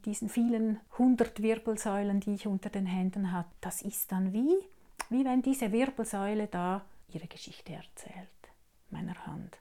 mit diesen vielen hundert Wirbelsäulen, die ich unter den Händen habe, das ist dann wie, wie wenn diese Wirbelsäule da ihre Geschichte erzählt, meiner Hand.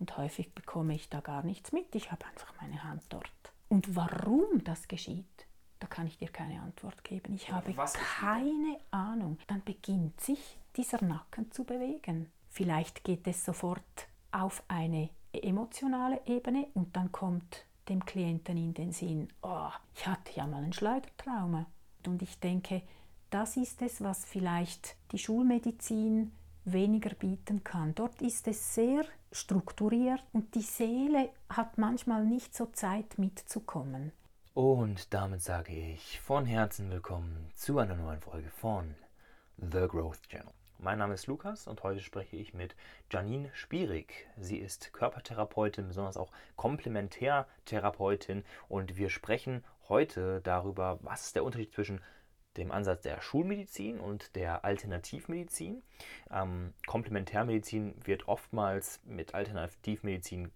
Und häufig bekomme ich da gar nichts mit, ich habe einfach meine Hand dort. Und warum das geschieht, da kann ich dir keine Antwort geben. Ich habe keine Ahnung. Dann beginnt sich dieser Nacken zu bewegen. Vielleicht geht es sofort auf eine emotionale Ebene und dann kommt dem Klienten in den Sinn, oh, ich hatte ja mal ein Schleudertrauma. Und ich denke, das ist es, was vielleicht die Schulmedizin weniger bieten kann. Dort ist es sehr strukturiert und die Seele hat manchmal nicht so Zeit mitzukommen. Und damit sage ich von Herzen willkommen zu einer neuen Folge von The Growth Channel. Mein Name ist Lukas und heute spreche ich mit Janine Spierig. Sie ist Körpertherapeutin, besonders auch Komplementärtherapeutin und wir sprechen heute darüber, was ist der Unterschied zwischen dem Ansatz der Schulmedizin und der Alternativmedizin. Ähm, Komplementärmedizin wird oftmals mit Alternativmedizin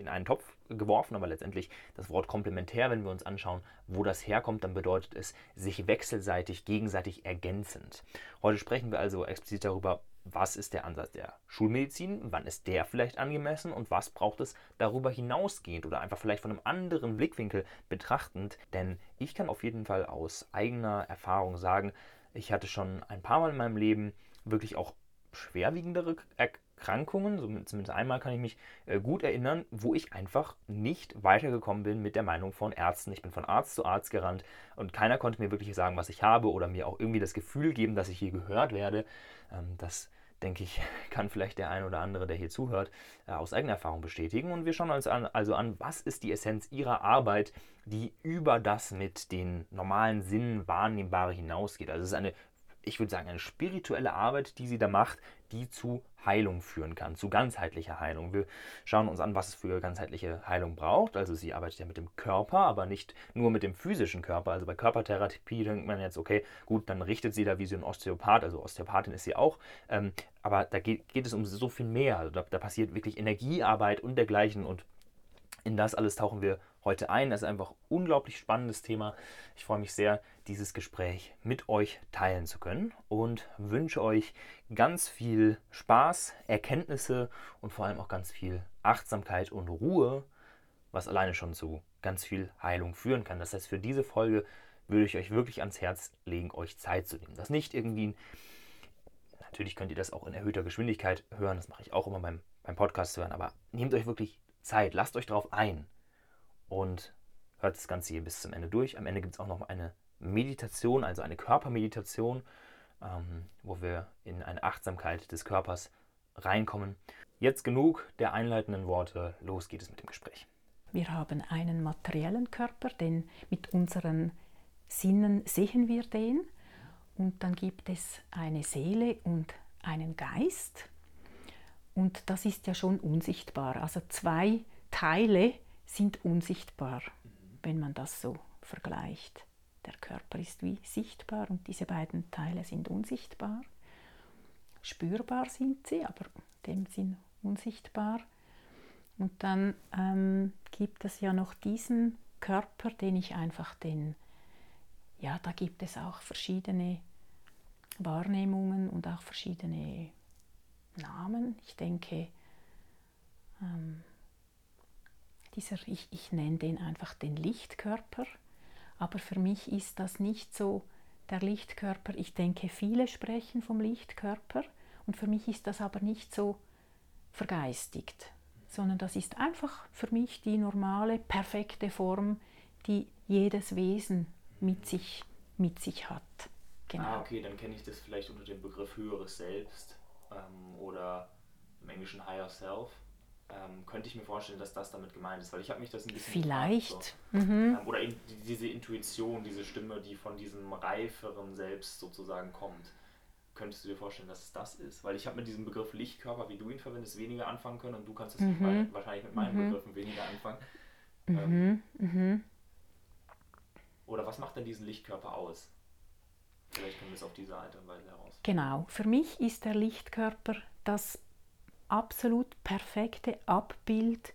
in einen Topf geworfen, aber letztendlich das Wort komplementär, wenn wir uns anschauen, wo das herkommt, dann bedeutet es sich wechselseitig, gegenseitig ergänzend. Heute sprechen wir also explizit darüber, was ist der Ansatz der Schulmedizin, wann ist der vielleicht angemessen und was braucht es darüber hinausgehend oder einfach vielleicht von einem anderen Blickwinkel betrachtend. Denn ich kann auf jeden Fall aus eigener Erfahrung sagen, ich hatte schon ein paar Mal in meinem Leben wirklich auch schwerwiegendere Erkrankungen, zumindest einmal kann ich mich äh, gut erinnern, wo ich einfach nicht weitergekommen bin mit der Meinung von Ärzten. Ich bin von Arzt zu Arzt gerannt und keiner konnte mir wirklich sagen, was ich habe oder mir auch irgendwie das Gefühl geben, dass ich hier gehört werde. Ähm, das denke ich, kann vielleicht der ein oder andere, der hier zuhört, äh, aus eigener Erfahrung bestätigen. Und wir schauen uns an, also an, was ist die Essenz Ihrer Arbeit, die über das mit den normalen Sinnen wahrnehmbare hinausgeht. Also es ist eine ich würde sagen, eine spirituelle Arbeit, die sie da macht, die zu Heilung führen kann, zu ganzheitlicher Heilung. Wir schauen uns an, was es für ganzheitliche Heilung braucht. Also sie arbeitet ja mit dem Körper, aber nicht nur mit dem physischen Körper. Also bei Körpertherapie denkt man jetzt, okay, gut, dann richtet sie da wie so ein Osteopath, also Osteopathin ist sie auch. Ähm, aber da geht, geht, es um so viel mehr. Also da, da passiert wirklich Energiearbeit und dergleichen und in das alles tauchen wir heute ein. Das ist einfach ein unglaublich spannendes Thema. Ich freue mich sehr, dieses Gespräch mit euch teilen zu können und wünsche euch ganz viel Spaß, Erkenntnisse und vor allem auch ganz viel Achtsamkeit und Ruhe, was alleine schon zu ganz viel Heilung führen kann. Das heißt, für diese Folge würde ich euch wirklich ans Herz legen, euch Zeit zu nehmen. Das nicht irgendwie, natürlich könnt ihr das auch in erhöhter Geschwindigkeit hören, das mache ich auch immer beim, beim Podcast hören, aber nehmt euch wirklich Zeit, lasst euch darauf ein und hört das Ganze hier bis zum Ende durch. Am Ende gibt es auch noch eine Meditation, also eine Körpermeditation, ähm, wo wir in eine Achtsamkeit des Körpers reinkommen. Jetzt genug der einleitenden Worte, los geht es mit dem Gespräch. Wir haben einen materiellen Körper, denn mit unseren Sinnen sehen wir den. Und dann gibt es eine Seele und einen Geist. Und das ist ja schon unsichtbar. Also zwei Teile sind unsichtbar, wenn man das so vergleicht. Der Körper ist wie sichtbar und diese beiden Teile sind unsichtbar. Spürbar sind sie, aber in dem Sinn unsichtbar. Und dann ähm, gibt es ja noch diesen Körper, den ich einfach den, ja, da gibt es auch verschiedene Wahrnehmungen und auch verschiedene Namen. Ich denke, ähm, dieser, ich, ich nenne den einfach den Lichtkörper, aber für mich ist das nicht so der Lichtkörper. Ich denke, viele sprechen vom Lichtkörper und für mich ist das aber nicht so vergeistigt, sondern das ist einfach für mich die normale, perfekte Form, die jedes Wesen mit sich, mit sich hat. Genau. Ah, okay, dann kenne ich das vielleicht unter dem Begriff höheres Selbst ähm, oder im Englischen Higher Self ähm, könnte ich mir vorstellen, dass das damit gemeint ist, weil ich habe mich das ein bisschen vielleicht gefragt, so. mhm. ähm, oder in, diese Intuition, diese Stimme, die von diesem reiferen Selbst sozusagen kommt. Könntest du dir vorstellen, dass es das ist? Weil ich habe mit diesem Begriff Lichtkörper, wie du ihn verwendest, weniger anfangen können und du kannst es mhm. wahrscheinlich mit meinen mhm. Begriffen weniger anfangen. Mhm. Ähm, mhm. oder was macht denn diesen Lichtkörper aus? Vielleicht können wir es auf diese Art und Weise heraus. Genau, für mich ist der Lichtkörper das absolut perfekte Abbild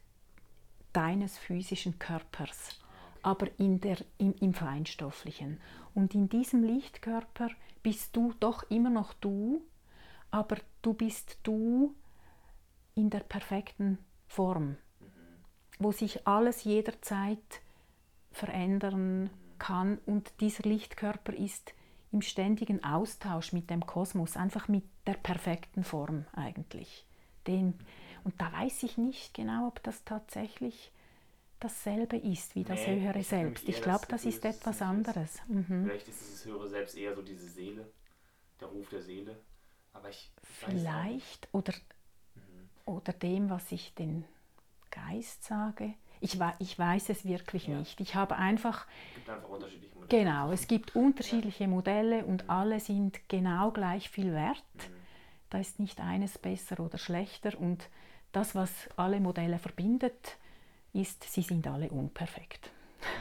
deines physischen Körpers. aber in der, im, im Feinstofflichen. Und in diesem Lichtkörper bist du doch immer noch du, aber du bist du in der perfekten Form, wo sich alles jederzeit verändern kann und dieser Lichtkörper ist im ständigen Austausch mit dem Kosmos, einfach mit der perfekten Form eigentlich. Den, und da weiß ich nicht genau, ob das tatsächlich dasselbe ist wie das nee, höhere ich Selbst. Ich glaube, das, das ist etwas anderes. Mhm. Vielleicht ist das höhere Selbst eher so diese Seele, der Ruf der Seele. Aber ich Vielleicht oder, mhm. oder dem, was ich den Geist sage. Ich, ich weiß es wirklich ja. nicht. Ich habe einfach. Es gibt einfach unterschiedliche Modelle. Genau, es gibt unterschiedliche ja. Modelle und mhm. alle sind genau gleich viel wert. Da ist nicht eines besser oder schlechter. Und das, was alle Modelle verbindet, ist, sie sind alle unperfekt.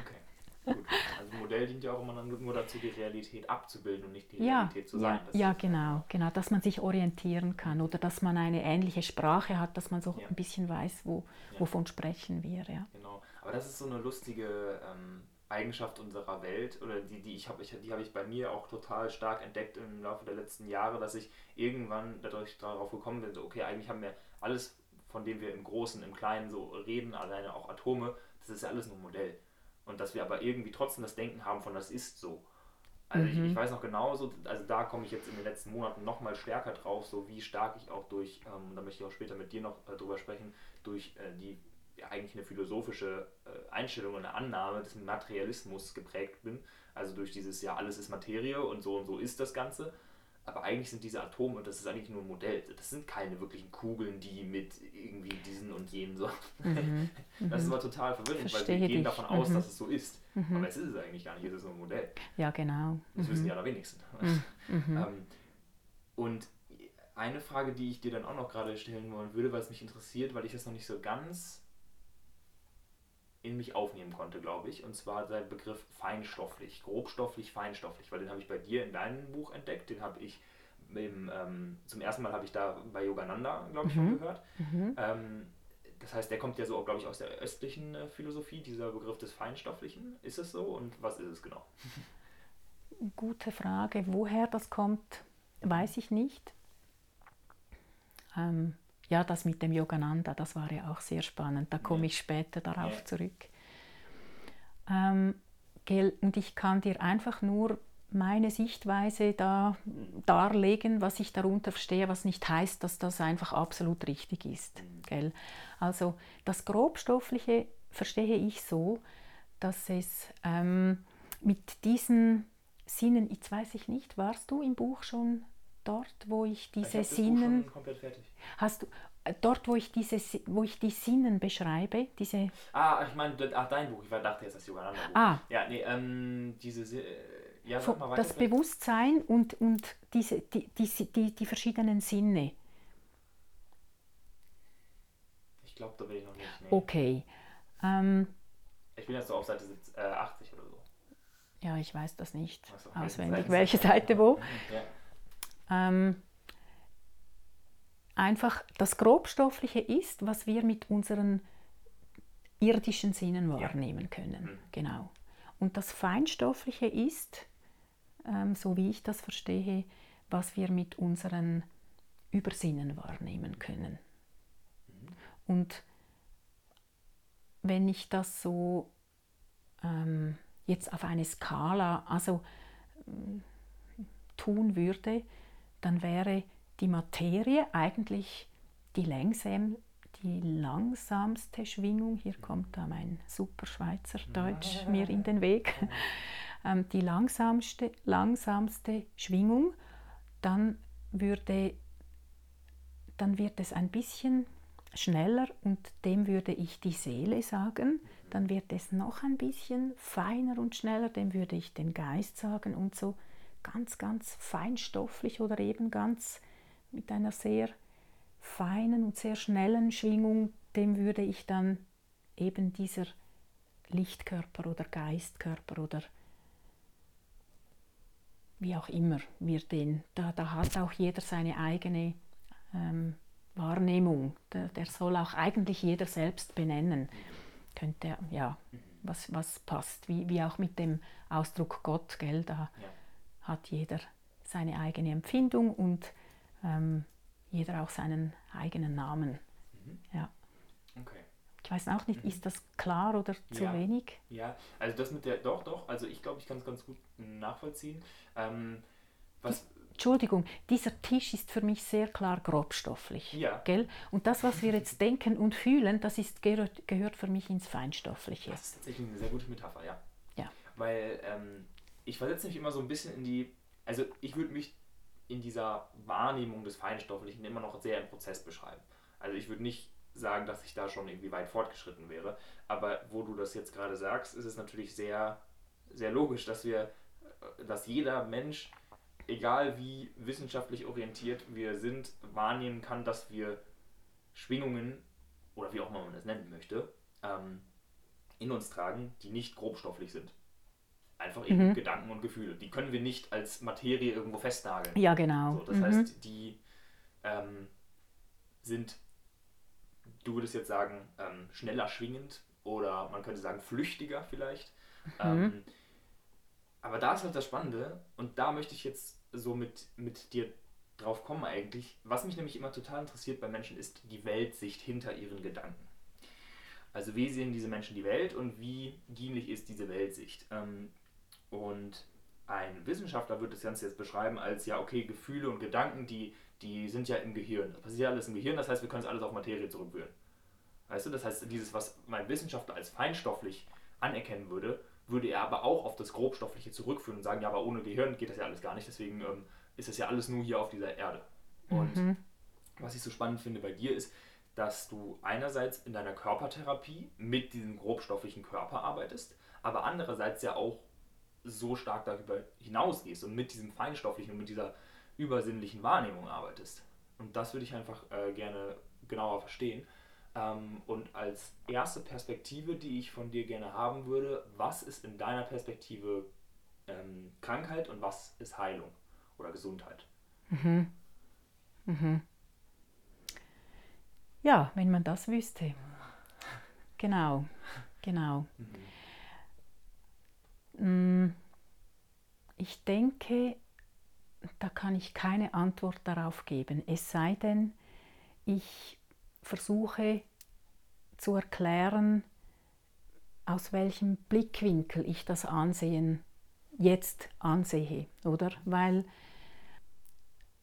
Okay. Gut. Also Modell dient ja auch immer nur dazu, die Realität abzubilden und nicht die ja, Realität zu sein. Das ja, genau, genau, dass man sich orientieren kann oder dass man eine ähnliche Sprache hat, dass man so ja. ein bisschen weiß, wo, ja. wovon sprechen wir. Ja. Genau, aber das ist so eine lustige ähm, Eigenschaft unserer Welt oder die, die ich habe, die habe ich bei mir auch total stark entdeckt im Laufe der letzten Jahre, dass ich irgendwann dadurch darauf gekommen bin, so okay, eigentlich haben wir alles von dem wir im Großen, im Kleinen so reden, alleine auch Atome, das ist ja alles nur ein Modell. Und dass wir aber irgendwie trotzdem das Denken haben von, das ist so. Also mhm. ich, ich, mhm. weiß noch genauso, also da komme ich jetzt in den letzten Monaten noch mal stärker drauf, so wie stark ich auch durch, ähm, da möchte ich auch später mit dir noch äh, drüber sprechen, durch äh, die ja, eigentlich eine philosophische äh, Einstellung und eine Annahme des Materialismus geprägt bin. Also durch dieses, ja, alles ist Materie und so und so ist das Ganze. Aber eigentlich sind diese Atome, das ist eigentlich nur ein Modell. Das sind keine wirklichen Kugeln, die mit irgendwie diesen und jenen so. Mhm. Das ist mhm. aber total verwirrend, weil wir gehen davon aus, mhm. dass es so ist. Mhm. Aber es ist es eigentlich gar nicht, es ist nur ein Modell. Ja, genau. Das wissen die mhm. allerwenigsten. Mhm. ähm, und eine Frage, die ich dir dann auch noch gerade stellen wollen würde, weil es mich interessiert, weil ich das noch nicht so ganz in mich aufnehmen konnte, glaube ich. Und zwar der Begriff feinstofflich, grobstofflich, feinstofflich, weil den habe ich bei dir in deinem Buch entdeckt, den habe ich im, ähm, zum ersten Mal habe ich da bei Yogananda, glaube ich, mhm. schon gehört. Mhm. Ähm, das heißt, der kommt ja so, glaube ich, aus der östlichen äh, Philosophie, dieser Begriff des Feinstofflichen. Ist es so und was ist es genau? Gute Frage. Woher das kommt, weiß ich nicht. Ähm, ja, das mit dem Yogananda, das war ja auch sehr spannend. Da komme ich später darauf ja. zurück. Ähm, und ich kann dir einfach nur meine Sichtweise da darlegen, was ich darunter verstehe, was nicht heißt, dass das einfach absolut richtig ist. Mhm. Gell? Also das Grobstoffliche verstehe ich so, dass es ähm, mit diesen Sinnen, jetzt weiß ich nicht, warst du im Buch schon dort, wo ich diese ich Sinnen. Hast du äh, dort, wo ich diese, wo ich die Sinnen beschreibe, diese. Ah, ich meine, ach, dein Buch. Ich dachte jetzt, das Yogananda Buch. Ah. Ja, nee, ähm, diese. Äh, ja, mal weiter, das vielleicht. Bewusstsein und, und diese, die, die, die, die verschiedenen Sinne. Ich glaube, da bin ich noch nicht. Nee. Okay. Ähm, ich bin jetzt so auf Seite 70, äh, 80 oder so. Ja, ich weiß das nicht so, auswendig, welche Seite wo. ja. Ähm, einfach das Grobstoffliche ist, was wir mit unseren irdischen Sinnen wahrnehmen können. Mhm. Genau. Und das Feinstoffliche ist, ähm, so wie ich das verstehe, was wir mit unseren Übersinnen wahrnehmen können. Mhm. Und wenn ich das so ähm, jetzt auf eine Skala also, äh, tun würde, dann wäre die Materie eigentlich die, langsam, die langsamste Schwingung. Hier kommt da mein super Schweizer Deutsch mir in den Weg. Ähm, die langsamste, langsamste Schwingung, dann, würde, dann wird es ein bisschen schneller und dem würde ich die Seele sagen. Dann wird es noch ein bisschen feiner und schneller, dem würde ich den Geist sagen und so ganz, ganz feinstofflich oder eben ganz mit einer sehr feinen und sehr schnellen Schwingung, dem würde ich dann eben dieser Lichtkörper oder Geistkörper oder wie auch immer wir den, da, da hat auch jeder seine eigene ähm, Wahrnehmung. Der, der, soll auch eigentlich jeder selbst benennen. Könnte, ja. was, was passt. Wie, wie auch mit dem Ausdruck Gott, gell? da Ja. Hat jeder seine eigene Empfindung und ähm, jeder auch seinen eigenen Namen. Mhm. Ja. Okay. Ich weiß auch nicht, Mhm. ist das klar oder zu Ja. wenig? Ja, also das mit der, doch, doch, also ich glaube, ich kann es ganz gut nachvollziehen. Ähm, was, Entschuldigung, dieser Tisch ist für mich sehr klar grobstofflich. Ja. Gell? Und das, was wir jetzt denken und fühlen, das ist, gehört, gehört für mich ins Feinstoffliche. das ist tatsächlich eine sehr gute Metapher, ja. Ja. Weil ähm, ich versetze mich immer so ein bisschen in die, also ich würde mich in dieser Wahrnehmung des Feinstofflichen immer noch sehr im Prozess beschreiben. Also ich würde nicht sagen, dass ich da schon irgendwie weit fortgeschritten wäre, aber wo du das jetzt gerade sagst, ist es natürlich sehr, sehr logisch, dass wir, dass jeder Mensch, egal wie wissenschaftlich orientiert wir sind, wahrnehmen kann, dass wir Schwingungen oder wie auch immer man das nennen möchte, ähm, in uns tragen, die nicht grobstofflich sind. Einfach eben Mhm. Gedanken und Gefühle. Die können wir nicht als Materie irgendwo festnageln. Ja, genau. So, das Mhm. heißt, die ähm, sind, du würdest jetzt sagen, ähm, schneller schwingend oder man könnte sagen flüchtiger vielleicht. Mhm. Ähm, aber da ist halt das Spannende und da möchte ich jetzt so mit, mit dir drauf kommen eigentlich. Was mich nämlich immer total interessiert bei Menschen ist die Weltsicht hinter ihren Gedanken. Also wie sehen diese Menschen die Welt und wie dienlich ist diese Weltsicht? Ähm, und ein Wissenschaftler wird das Ganze jetzt beschreiben als, ja, okay, Gefühle und Gedanken, die, die sind ja im Gehirn. Das passiert ja alles im Gehirn, das heißt, wir können es alles auf Materie zurückführen. Weißt du, das heißt, dieses, was mein Wissenschaftler als feinstofflich anerkennen würde, würde er aber auch auf das Grobstoffliche zurückführen und sagen, ja, aber ohne Gehirn geht das ja alles gar nicht, deswegen ähm, ist es ja alles nur hier auf dieser Erde. Und Mhm. was ich so spannend finde bei dir ist, dass du einerseits in deiner Körpertherapie mit diesem grobstofflichen Körper arbeitest, aber andererseits ja auch so stark darüber hinausgehst und mit diesem feinstofflichen und mit dieser übersinnlichen Wahrnehmung arbeitest. Und das würde ich einfach äh, gerne genauer verstehen. Ähm, und als erste Perspektive, die ich von dir gerne haben würde, was ist in deiner Perspektive ähm, Krankheit und was ist Heilung oder Gesundheit? Ja, wenn man das wüsste. Genau, genau. Mm, Ich denke, da kann ich keine Antwort darauf geben, es sei denn, ich versuche zu erklären, aus welchem Blickwinkel ich das Ansehen jetzt ansehe, oder? Weil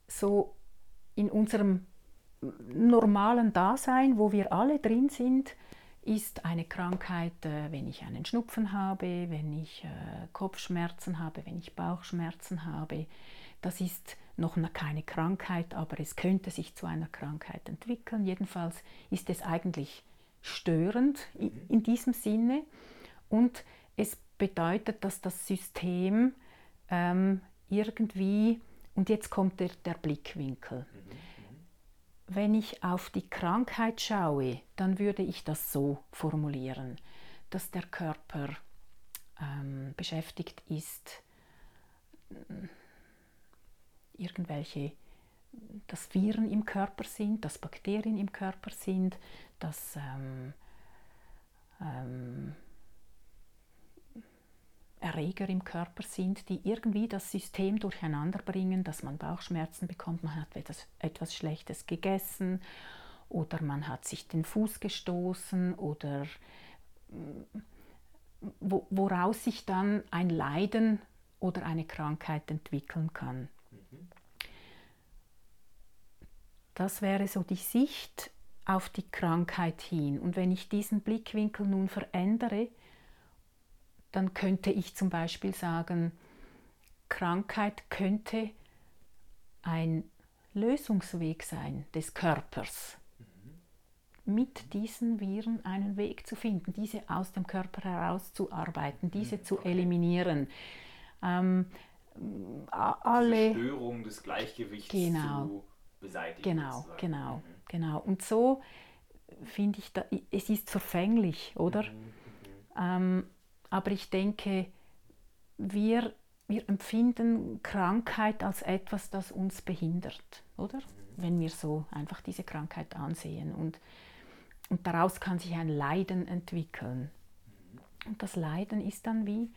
so in unserem normalen Dasein, wo wir alle drin sind, ist eine Krankheit, äh, wenn ich einen Schnupfen habe, wenn ich äh, Kopfschmerzen habe, wenn ich Bauchschmerzen habe. Das ist noch keine Krankheit, aber es könnte sich zu einer Krankheit entwickeln. Jedenfalls ist es eigentlich störend i- in diesem Sinne und es bedeutet, dass das System ähm, irgendwie, und jetzt kommt der, der Blickwinkel, wenn ich auf die Krankheit schaue, dann würde ich das so formulieren, dass der Körper ähm, beschäftigt ist, mm, irgendwelche, dass Viren im Körper sind, dass Bakterien im Körper sind, dass ähm, ähm, Erreger im Körper sind, die irgendwie das System durcheinander bringen, dass man Bauchschmerzen bekommt, man hat etwas, etwas Schlechtes gegessen oder man hat sich den Fuß gestoßen oder mm, wo, woraus sich dann ein Leiden oder eine Krankheit entwickeln kann. Das wäre so die Sicht auf die Krankheit hin. Und wenn ich diesen Blickwinkel nun verändere, dann könnte ich zum Beispiel sagen, Krankheit könnte ein Lösungsweg sein des Körpers, mit diesen Viren einen Weg zu finden, diese aus dem Körper herauszuarbeiten, diese zu eliminieren. Ähm, alle, Störung des Gleichgewichts Genau. zu beseitigen. Genau, sozusagen. genau, Mhm. genau. Und so finde ich, da, es ist verfänglich, oder? Ähm, aber ich denke, wir, wir empfinden Krankheit als etwas, das uns behindert, oder? Wenn wir so einfach diese Krankheit ansehen. Und, und daraus kann sich ein Leiden entwickeln. Und das Leiden ist dann wie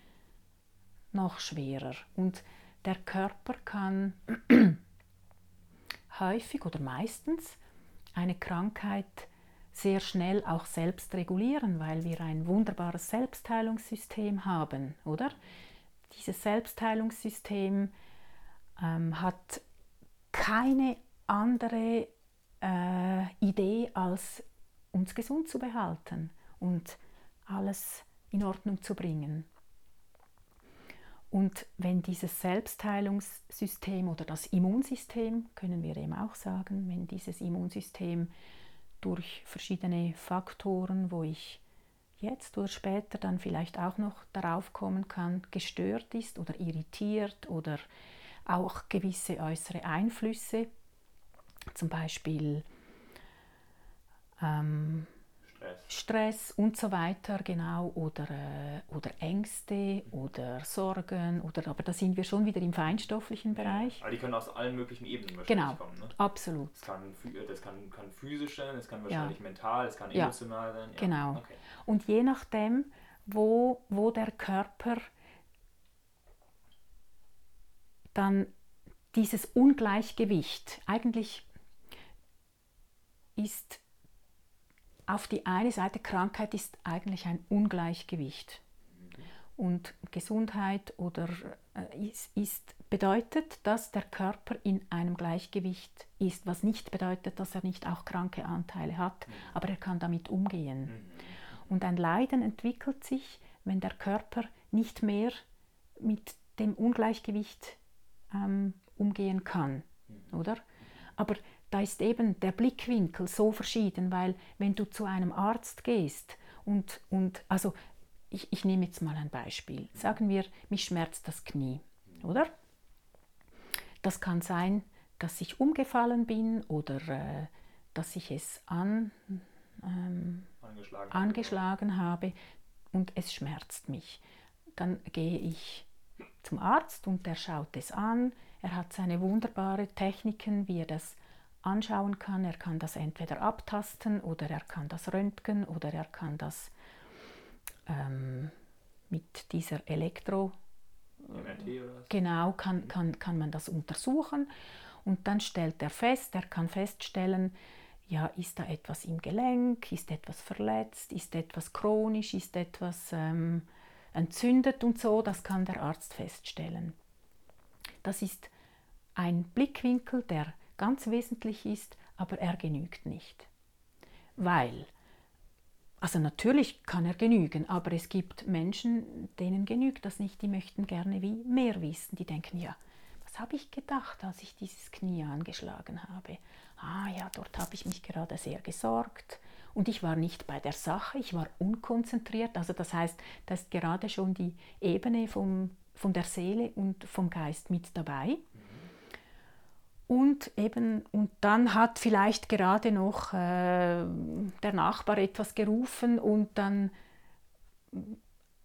noch schwerer. Und der Körper kann häufig oder meistens eine Krankheit sehr schnell auch selbst regulieren, weil wir ein wunderbares Selbstheilungssystem haben, oder? Dieses Selbstheilungssystem ähm, hat keine andere äh, Idee, als uns gesund zu behalten und alles in Ordnung zu bringen. Und wenn dieses Selbstheilungssystem oder das Immunsystem, können wir eben auch sagen, wenn dieses Immunsystem durch verschiedene Faktoren, wo ich jetzt oder später dann vielleicht auch noch darauf kommen kann, gestört ist oder irritiert oder auch gewisse äußere Einflüsse, zum Beispiel ähm, Stress und so weiter, genau, oder, äh, oder Ängste oder Sorgen, oder, aber da sind wir schon wieder im feinstofflichen Bereich. aber die können aus allen möglichen Ebenen wahrscheinlich genau, kommen. Ne? Absolut. Das kann, äh, das kann, kann physisch sein, es kann wahrscheinlich ja. mental, es kann emotional ja. sein. Ja. Genau. Okay. Und je nachdem, wo, wo der Körper dann dieses Ungleichgewicht, eigentlich ist auf die eine Seite Krankheit ist eigentlich ein Ungleichgewicht. Und Gesundheit oder äh, ist, ist, bedeutet, dass der Körper in einem Gleichgewicht ist, was nicht bedeutet, dass er nicht auch kranke Anteile hat, aber er kann damit umgehen. Und ein Leiden entwickelt sich, wenn der Körper nicht mehr mit dem Ungleichgewicht ähm, umgehen kann, oder? Aber da ist eben der Blickwinkel so verschieden, weil wenn du zu einem Arzt gehst und, und also ich, ich nehme jetzt mal ein Beispiel. Sagen wir, mich schmerzt das Knie, oder? Das kann sein, dass ich umgefallen bin oder äh, dass ich es an, ähm, angeschlagen, angeschlagen habe und es schmerzt mich. Dann gehe ich zum Arzt und der schaut es an. Er hat seine wunderbaren Techniken, wie er das anschauen kann. Er kann das entweder abtasten oder er kann das röntgen oder er kann das ähm, mit dieser Elektro... Genau, kann, kann, kann man das untersuchen und dann stellt er fest, er kann feststellen, ja, ist da etwas im Gelenk, ist etwas verletzt, ist etwas chronisch, ist etwas ähm, entzündet und so, das kann der Arzt feststellen. Das ist ein Blickwinkel, der ganz wesentlich ist, aber er genügt nicht. Weil, also natürlich kann er genügen, aber es gibt Menschen, denen genügt das nicht, die möchten gerne wie mehr wissen. Die denken, ja, was habe ich gedacht, als ich dieses Knie angeschlagen habe? Ah ja, dort habe ich mich gerade sehr gesorgt und ich war nicht bei der Sache, ich war unkonzentriert. Also das heißt, da ist gerade schon die Ebene vom, von der Seele und vom Geist mit dabei. Und eben, und dann hat vielleicht gerade noch äh, der Nachbar etwas gerufen und dann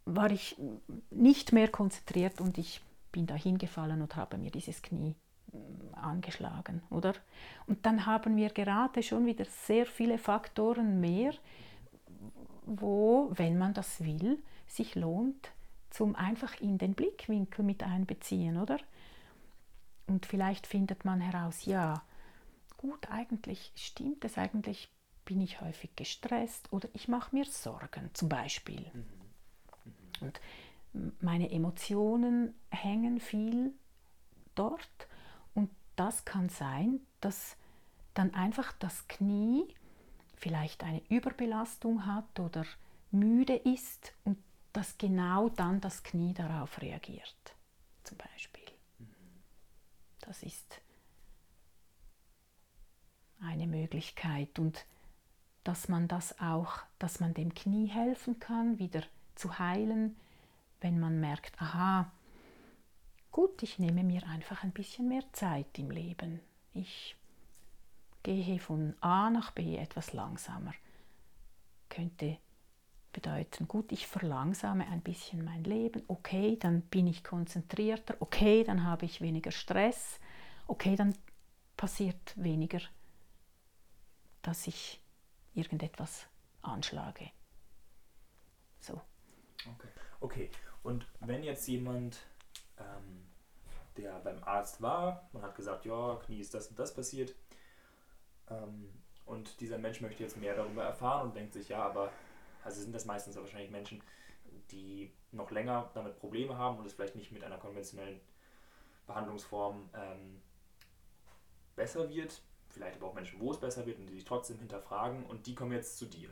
war ich nicht mehr konzentriert und ich bin da hingefallen und habe mir dieses Knie äh, angeschlagen, oder? Und dann haben wir gerade schon wieder sehr viele Faktoren mehr, wo, wenn man das will, sich lohnt, zum einfach in den Blickwinkel mit einbeziehen, oder? Und vielleicht findet man heraus, ja, gut, eigentlich stimmt es, eigentlich bin ich häufig gestresst oder ich mache mir Sorgen zum Beispiel. Mhm. Mhm. Und meine Emotionen hängen viel dort und das kann sein, dass dann einfach das Knie vielleicht eine Überbelastung hat oder müde ist und dass genau dann das Knie darauf reagiert, zum Beispiel. Das ist eine Möglichkeit und dass man das auch, dass man dem Knie helfen kann, wieder zu heilen, wenn man merkt, aha, gut, ich nehme mir einfach ein bisschen mehr Zeit im Leben. Ich gehe von A nach B etwas langsamer. Könnte bedeuten, gut, ich verlangsame ein bisschen mein Leben, okay, dann bin ich konzentrierter, okay, dann habe ich weniger Stress, okay, dann passiert weniger, dass ich irgendetwas anschlage. So. Okay. okay. Und wenn jetzt jemand, ähm, der beim Arzt war, man hat gesagt, ja, Knie ist das und das passiert, ähm, und dieser Mensch möchte jetzt mehr darüber erfahren und denkt sich, ja, aber also sind das meistens wahrscheinlich Menschen, die noch länger damit Probleme haben und es vielleicht nicht mit einer konventionellen Behandlungsform ähm, besser wird. Vielleicht aber auch Menschen, wo es besser wird und die sich trotzdem hinterfragen und die kommen jetzt zu dir.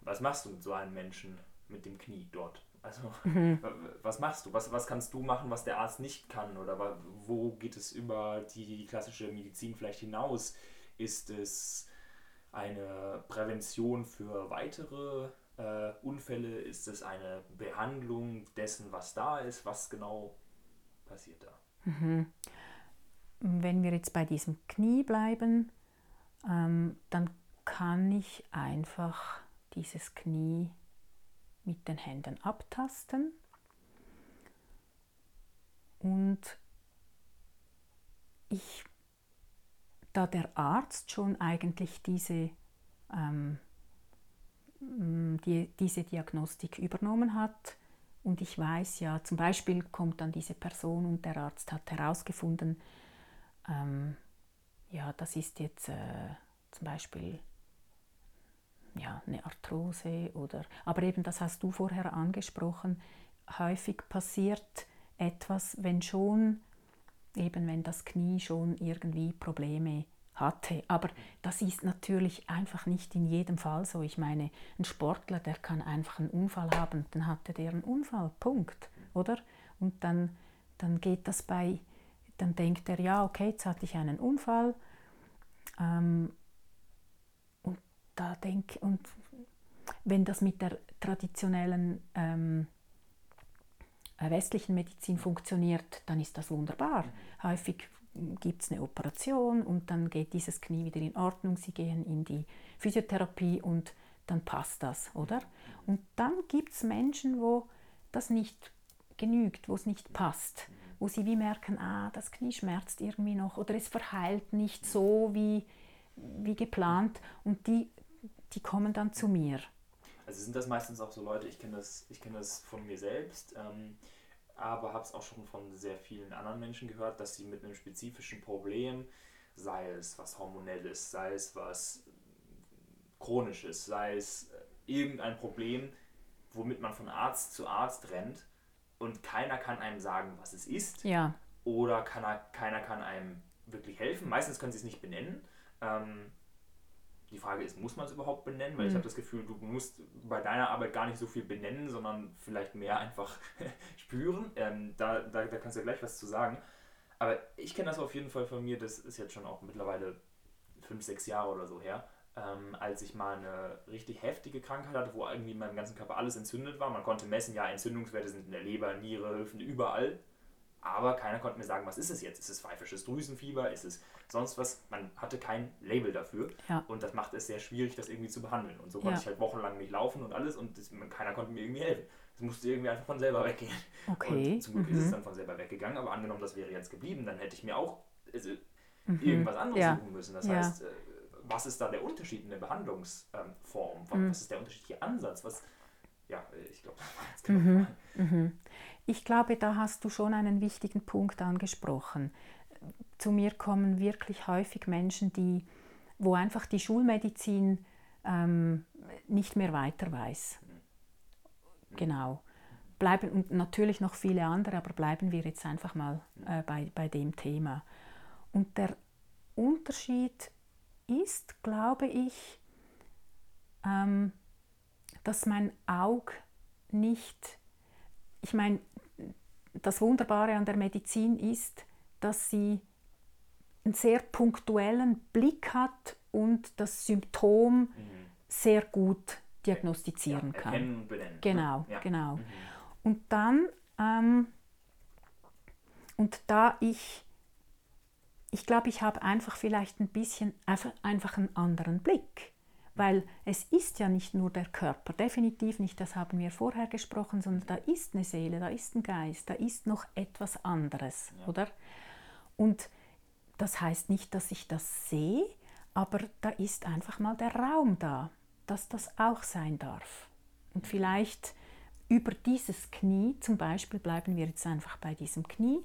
Was machst du mit so einem Menschen mit dem Knie dort? Also, mhm. was machst du? Was, was kannst du machen, was der Arzt nicht kann? Oder wo geht es über die, die klassische Medizin vielleicht hinaus? Ist es eine Prävention für weitere äh, Unfälle? Ist es eine Behandlung dessen, was da ist? Was genau passiert da? Mhm. Wenn wir jetzt bei diesem Knie bleiben, ähm, dann kann ich einfach dieses Knie mit den Händen abtasten und ich da der Arzt schon eigentlich diese, ähm, die, diese Diagnostik übernommen hat. Und ich weiß ja, zum Beispiel kommt dann diese Person und der Arzt hat herausgefunden, ähm, ja, das ist jetzt äh, zum Beispiel ja, eine Arthrose oder, aber eben das hast du vorher angesprochen, häufig passiert etwas, wenn schon eben wenn das Knie schon irgendwie Probleme hatte. Aber das ist natürlich einfach nicht in jedem Fall so. Ich meine, ein Sportler, der kann einfach einen Unfall haben, dann hatte der einen Unfall, Punkt, oder? Und dann, dann geht das bei, dann denkt er, ja, okay, jetzt hatte ich einen Unfall. Ähm, und da denke und wenn das mit der traditionellen ähm, äh, westlichen Medizin funktioniert, dann ist das wunderbar. Häufig gibt es eine Operation und dann geht dieses Knie wieder in Ordnung. Sie gehen in die Physiotherapie und dann passt das, oder? Und dann gibt es Menschen, wo das nicht genügt, wo es nicht passt, wo sie wie merken, ah, das Knie schmerzt irgendwie noch oder es verheilt nicht so wie, wie geplant und die, die kommen dann zu mir. Also sind das meistens auch so Leute, ich kenne das, kenn das von mir selbst, ähm, aber habe es auch schon von sehr vielen anderen Menschen gehört, dass sie mit einem spezifischen Problem, sei es was hormonelles, sei es was chronisches, sei es äh, irgendein Problem, womit man von Arzt zu Arzt rennt und keiner kann einem sagen, was es ist. Ja. Oder kann er, keiner kann einem wirklich helfen. Meistens können sie es nicht benennen. Ähm, die Frage ist, muss man es überhaupt benennen? Weil mhm. ich habe das Gefühl, du musst bei deiner Arbeit gar nicht so viel benennen, sondern vielleicht mehr einfach spüren. Ähm, da, da, da kannst du ja gleich was zu sagen. Aber ich kenne das auf jeden Fall von mir, das ist jetzt schon auch mittlerweile fünf, sechs Jahre oder so her, ähm, als ich mal eine richtig heftige Krankheit hatte, wo irgendwie in meinem ganzen Körper alles entzündet war. Man konnte messen, ja, Entzündungswerte sind in der Leber, Niere, Hüften, überall. Aber keiner konnte mir sagen, was ist es jetzt? Ist es pfeifisches Drüsenfieber? Ist es sonst was. Man hatte kein Label dafür. Ja. Und das macht es sehr schwierig, das irgendwie zu behandeln. Und so konnte ja. ich halt wochenlang nicht laufen und alles und das, keiner konnte mir irgendwie helfen. Es musste irgendwie einfach von selber weggehen. Okay. Und zum Glück mhm. ist es mhm. dann von selber weggegangen, aber angenommen, das wäre jetzt geblieben, dann hätte ich mir auch also, mhm. irgendwas anderes ja. suchen müssen. Das heißt, äh, was ist da der Unterschied in der Behandlungsform? Mhm. Was ist der unterschiedliche Ansatz? Was, ja, ich glaube, das jetzt genau. Mhm. Ich glaube, da hast du schon einen wichtigen Punkt angesprochen zu mir kommen wirklich häufig Menschen, die, wo einfach die Schulmedizin ähm, nicht mehr weiter weiß. Genau. Bleiben, natürlich noch viele andere, aber bleiben wir jetzt einfach mal äh, bei, bei dem Thema. Und der Unterschied ist, glaube ich, ähm, dass mein Auge nicht, ich meine, das Wunderbare an der Medizin ist, dass sie einen sehr punktuellen Blick hat und das Symptom mhm. sehr gut diagnostizieren ja, kann. Und benennen. Genau, ja. genau. Mhm. Und dann, ähm, und da ich, ich glaube, ich habe einfach vielleicht ein bisschen, einfach, einfach einen anderen Blick. Weil es ist ja nicht nur der Körper, definitiv nicht, das haben wir vorher gesprochen, sondern da ist eine Seele, da ist ein Geist, da ist noch etwas anderes, ja. oder? Und das heißt nicht, dass ich das sehe, aber da ist einfach mal der Raum da, dass das auch sein darf. Und vielleicht über dieses Knie, zum Beispiel bleiben wir jetzt einfach bei diesem Knie,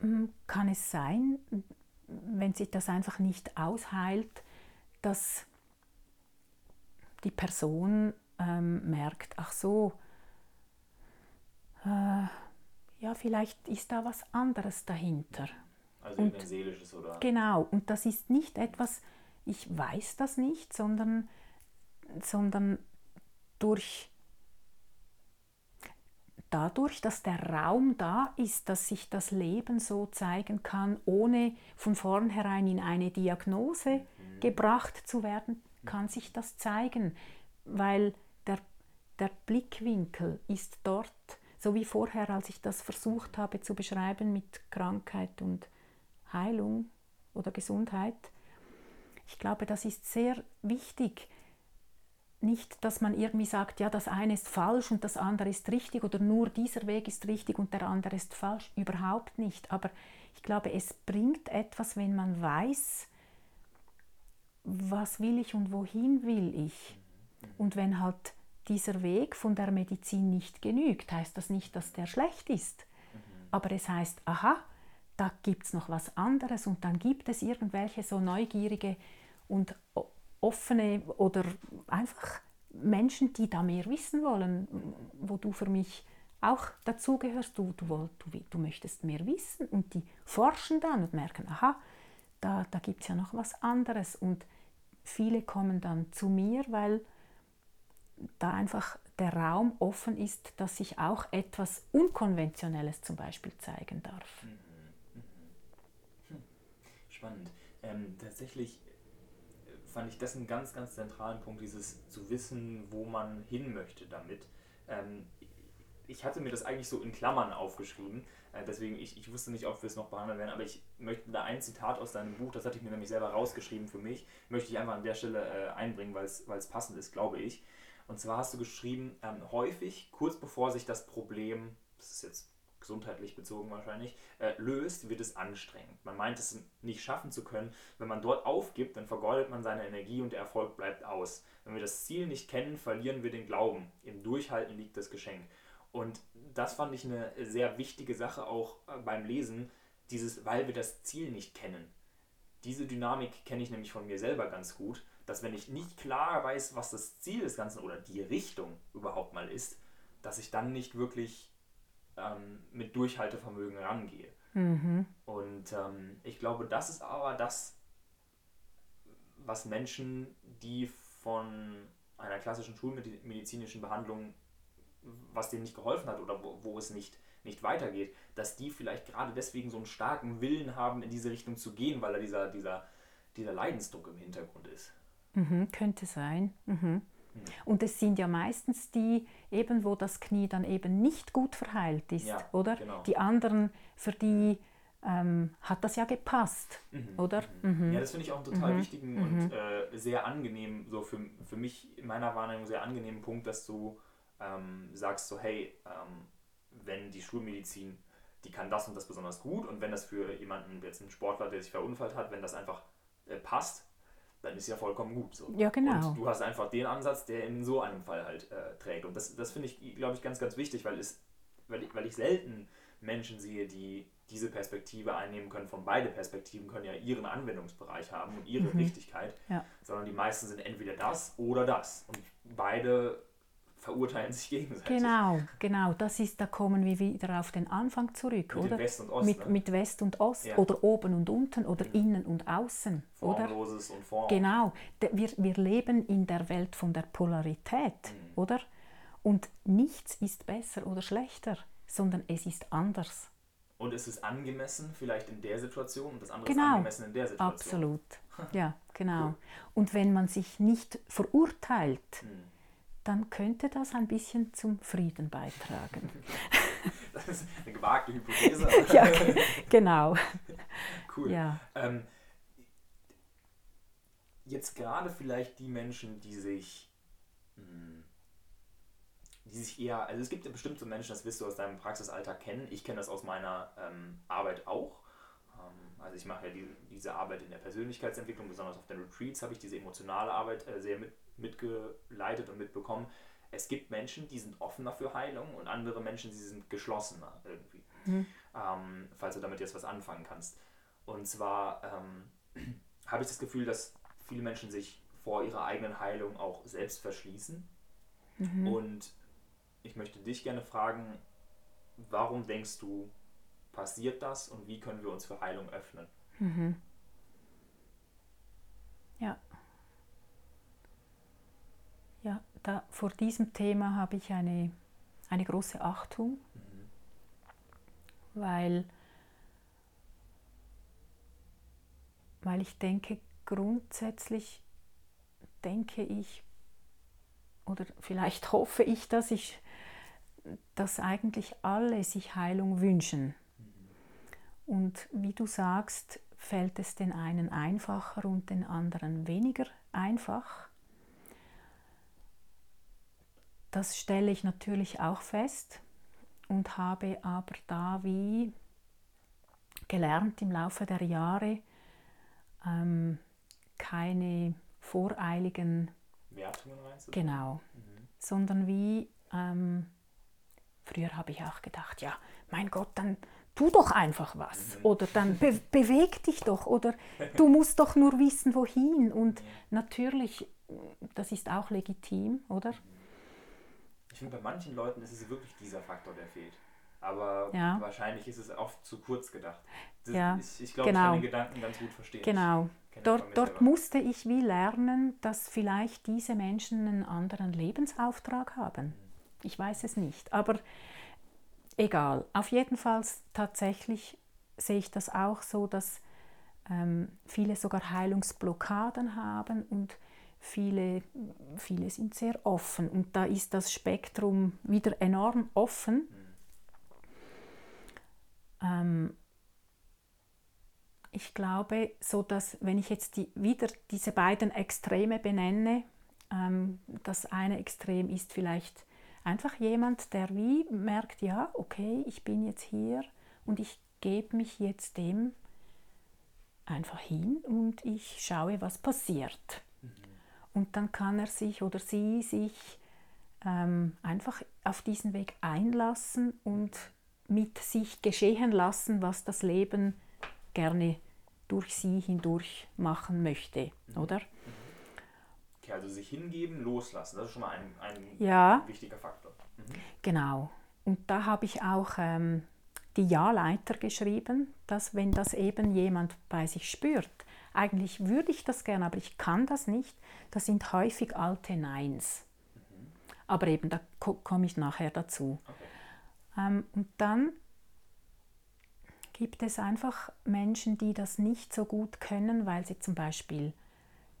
hm, kann es sein, wenn sich das einfach nicht ausheilt, dass die Person ähm, merkt, ach so, äh, ja, vielleicht ist da was anderes dahinter. Also und, seelisches oder? Genau, und das ist nicht etwas, ich weiß das nicht, sondern, sondern durch dadurch, dass der Raum da ist, dass sich das Leben so zeigen kann, ohne von vornherein in eine Diagnose mhm. gebracht zu werden, kann sich das zeigen, weil der, der Blickwinkel ist dort, so wie vorher, als ich das versucht habe zu beschreiben mit Krankheit und Heilung oder Gesundheit. Ich glaube, das ist sehr wichtig. Nicht, dass man irgendwie sagt, ja, das eine ist falsch und das andere ist richtig oder nur dieser Weg ist richtig und der andere ist falsch. Überhaupt nicht. Aber ich glaube, es bringt etwas, wenn man weiß, was will ich und wohin will ich. Und wenn halt dieser Weg von der Medizin nicht genügt, heißt das nicht, dass der schlecht ist. Aber es heißt, aha, da gibt es noch was anderes und dann gibt es irgendwelche so neugierige und offene oder einfach Menschen, die da mehr wissen wollen, wo du für mich auch dazugehörst, du, du, du, du möchtest mehr wissen und die forschen dann und merken, aha, da, da gibt es ja noch was anderes und viele kommen dann zu mir, weil da einfach der Raum offen ist, dass sich auch etwas Unkonventionelles zum Beispiel zeigen darf. Mhm spannend. Ähm, tatsächlich äh, fand ich das einen ganz, ganz zentralen Punkt, dieses zu wissen, wo man hin möchte damit. Ähm, ich hatte mir das eigentlich so in Klammern aufgeschrieben, deswegen ich, ich wusste nicht, ob wir es noch behandeln werden, aber ich möchte da ein Zitat aus deinem Buch, das hatte ich mir nämlich selber rausgeschrieben für mich, möchte ich einfach an der Stelle äh, einbringen, weil es passend ist, glaube ich. Und zwar hast du geschrieben, ähm, häufig, kurz bevor sich das Problem, das ist jetzt gesundheitlich bezogen wahrscheinlich, äh, löst, wird es anstrengend. Man meint es nicht schaffen zu können. Wenn man dort aufgibt, dann vergeudet man seine Energie und der Erfolg bleibt aus. Wenn wir das Ziel nicht kennen, verlieren wir den Glauben. Im Durchhalten liegt das Geschenk. Und das fand ich eine sehr wichtige Sache auch äh, beim Lesen, dieses, weil wir das Ziel nicht kennen. Diese Dynamik kenne ich nämlich von mir selber ganz gut, dass wenn ich nicht klar weiß, was das Ziel des Ganzen oder die Richtung überhaupt mal ist, dass ich dann nicht wirklich ähm, mit Durchhaltevermögen rangehe. Mhm. Und ähm, ich glaube, das ist aber das, was Menschen, die von einer klassischen schulmedizinischen Behandlung, was denen nicht geholfen hat oder wo, wo es nicht, nicht weitergeht, dass die vielleicht gerade deswegen so einen starken Willen haben, in diese Richtung zu gehen, weil da dieser, dieser, dieser Leidensdruck im Hintergrund ist. Mhm, könnte sein. Mhm. Und es sind ja meistens die, eben wo das Knie dann eben nicht gut verheilt ist, ja, oder? Genau. Die anderen, für die ähm, hat das ja gepasst, mhm. oder? Mhm. mhm. Ja, das finde ich auch einen total mhm. wichtigen und mhm. äh, sehr angenehm, so für, für mich in meiner Wahrnehmung sehr angenehmen Punkt, dass du ähm, sagst so, hey, ähm, wenn die Schulmedizin, die kann das und das besonders gut und wenn das für jemanden, jetzt einen Sportler, der sich verunfallt hat, wenn das einfach äh, passt, dann ist ja vollkommen gut so. Ja, genau. Und du hast einfach den Ansatz, der in so einem Fall halt äh, trägt. Und das, das finde ich, glaube ich, ganz, ganz wichtig, weil, es, weil, ich, weil ich selten Menschen sehe, die diese Perspektive einnehmen können. Von beide Perspektiven können ja ihren Anwendungsbereich haben und ihre mhm. Richtigkeit, ja. sondern die meisten sind entweder das oder das. Und beide verurteilen sich gegenseitig. Genau, genau. Das ist, da kommen wir wieder auf den Anfang zurück, mit oder? West und Ost. Mit, ne? mit West und Ost ja. oder oben und unten oder mhm. innen und außen. Formloses oder? und Form. Genau. Wir, wir leben in der Welt von der Polarität, mhm. oder? Und nichts ist besser oder schlechter, sondern es ist anders. Und es ist angemessen vielleicht in der Situation und das andere genau. ist angemessen in der Situation. Absolut. Ja, genau. Cool. Und wenn man sich nicht verurteilt, mhm dann könnte das ein bisschen zum Frieden beitragen. Das ist eine gewagte Hypothese. ja, genau. Cool. Ja. Ähm, jetzt gerade vielleicht die Menschen, die sich, hm, die sich eher, also es gibt ja bestimmt so Menschen, das wirst du aus deinem Praxisalltag kennen. Ich kenne das aus meiner ähm, Arbeit auch. Ähm, also ich mache ja die, diese Arbeit in der Persönlichkeitsentwicklung, besonders auf den Retreats habe ich diese emotionale Arbeit äh, sehr mit mitgeleitet und mitbekommen. es gibt Menschen, die sind offener für Heilung und andere Menschen, die sind geschlossener irgendwie. Mhm. Ähm, falls du damit jetzt was anfangen kannst. Und zwar ähm, habe ich das Gefühl, dass viele Menschen sich vor ihrer eigenen Heilung auch selbst verschließen. Mhm. Und ich möchte dich gerne fragen, warum denkst du, passiert das und wie können wir uns für Heilung öffnen? Mhm. Ja. Ja, da, vor diesem Thema habe ich eine, eine große Achtung, mhm. weil, weil ich denke, grundsätzlich denke ich, oder vielleicht hoffe ich, dass ich, dass eigentlich alle sich Heilung wünschen. Und wie du sagst, fällt es den einen einfacher und den anderen weniger einfach. Das stelle ich natürlich auch fest und habe aber da wie gelernt im Laufe der Jahre, ähm, keine voreiligen Wertungen du? Genau. Mhm. Sondern wie, ähm, früher habe ich auch gedacht, ja, mein Gott, dann tu doch einfach was mhm. oder dann be beweg dich doch oder du musst doch nur wissen, wohin. Und mhm. natürlich, das ist auch legitim, oder? Ich finde, bei manchen Leuten ist es wirklich dieser Faktor, der fehlt. Aber ja. wahrscheinlich ist es oft zu kurz gedacht. Das, ja, ich, ich glaube, genau. ich kann den Gedanken ganz gut verstehen. Genau. Dort, dort musste ich wie lernen, dass vielleicht diese Menschen einen anderen Lebensauftrag haben. Mhm. Ich weiß es nicht. Aber egal. Auf jeden Fall tatsächlich sehe ich das auch so, dass ähm, viele sogar Heilungsblockaden haben und viele, viele sind sehr offen. Und da ist das Spektrum wieder enorm offen. Ähm, ich glaube, so dass wenn ich jetzt die, wieder diese beiden Extreme benenne, ähm, das eine Extrem ist vielleicht einfach jemand, der wie merkt, ja, okay, ich bin jetzt hier und ich gebe mich jetzt dem einfach hin und ich schaue, was passiert. Mhm. Und dann kann er sich oder sie sich ähm, einfach auf diesen Weg einlassen und mit sich geschehen lassen, was das Leben gerne durch sie hindurch machen möchte, mhm. oder? Okay, also sich hingeben, loslassen, das ist schon mal ein, ein ja, wichtiger Faktor. Mhm. Genau. Und da habe ich auch ähm, die Ja-Leiter geschrieben, dass wenn das eben jemand bei sich spürt, eigentlich würde ich das gerne, aber ich kann das nicht, das sind häufig alte Neins. Mhm. Aber eben, da komme ich nachher dazu. Okay. Ähm, und dann gibt es einfach Menschen, die das nicht so gut können, weil sie zum Beispiel